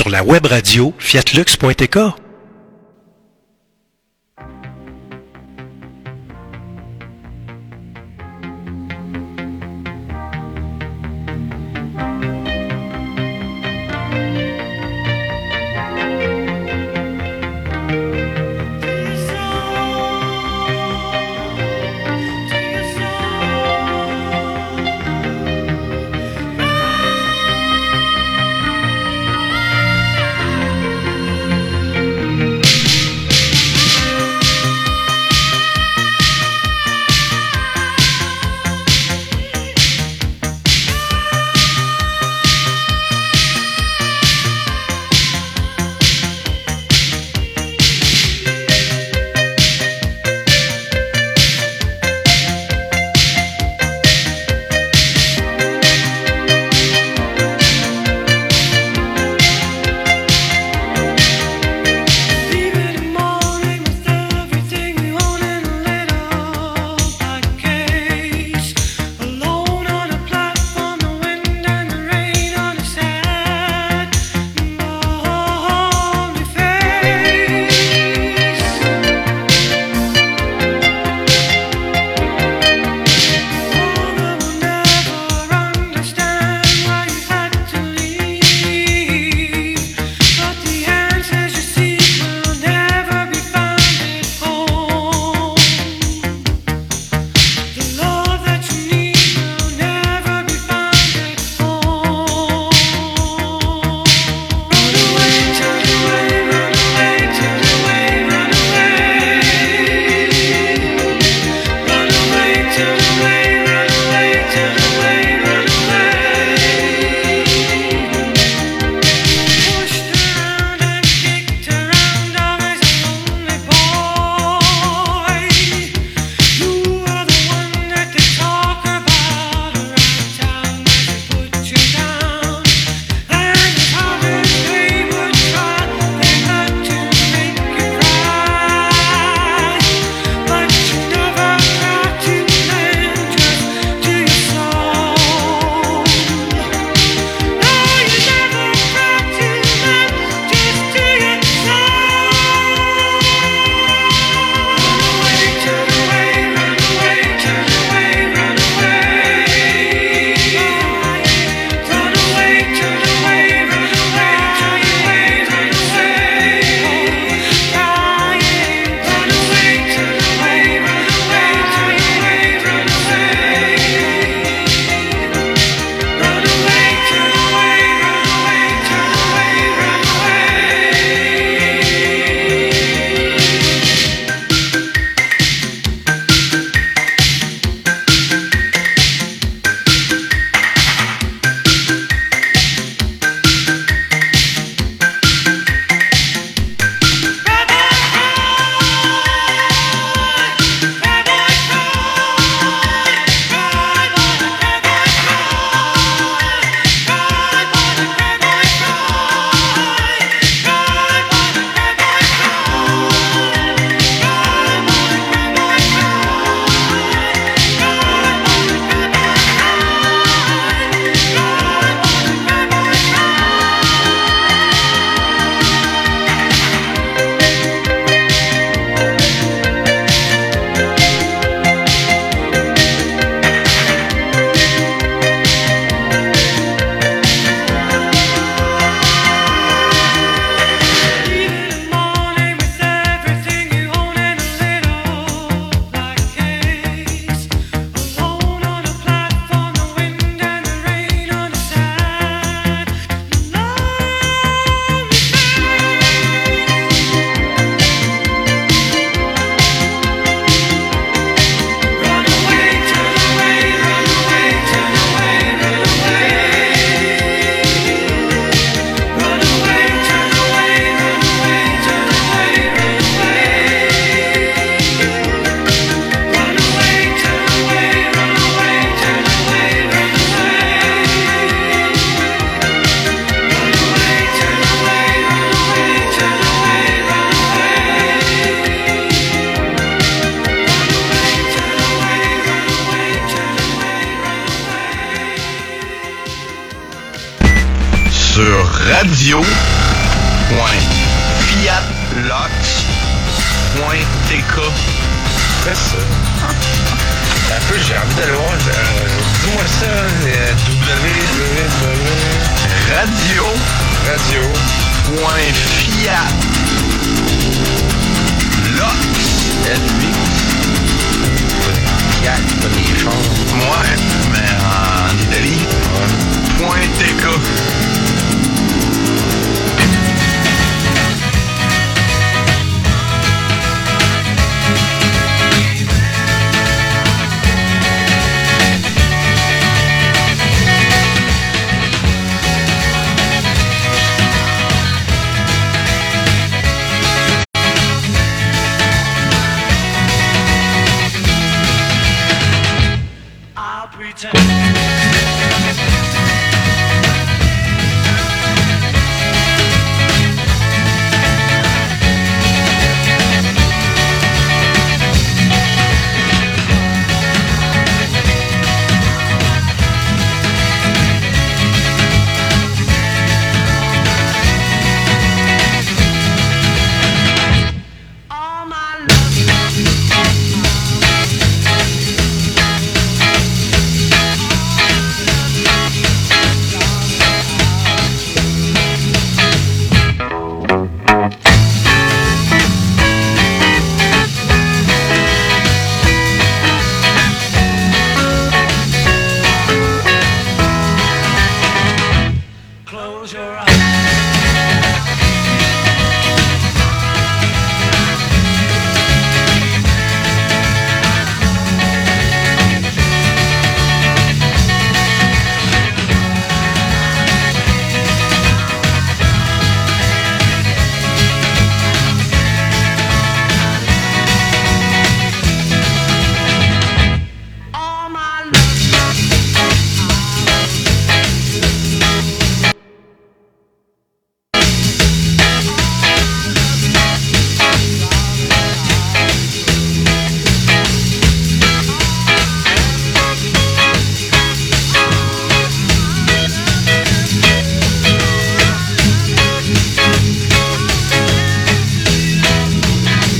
sur la web radio fiatlux.tk.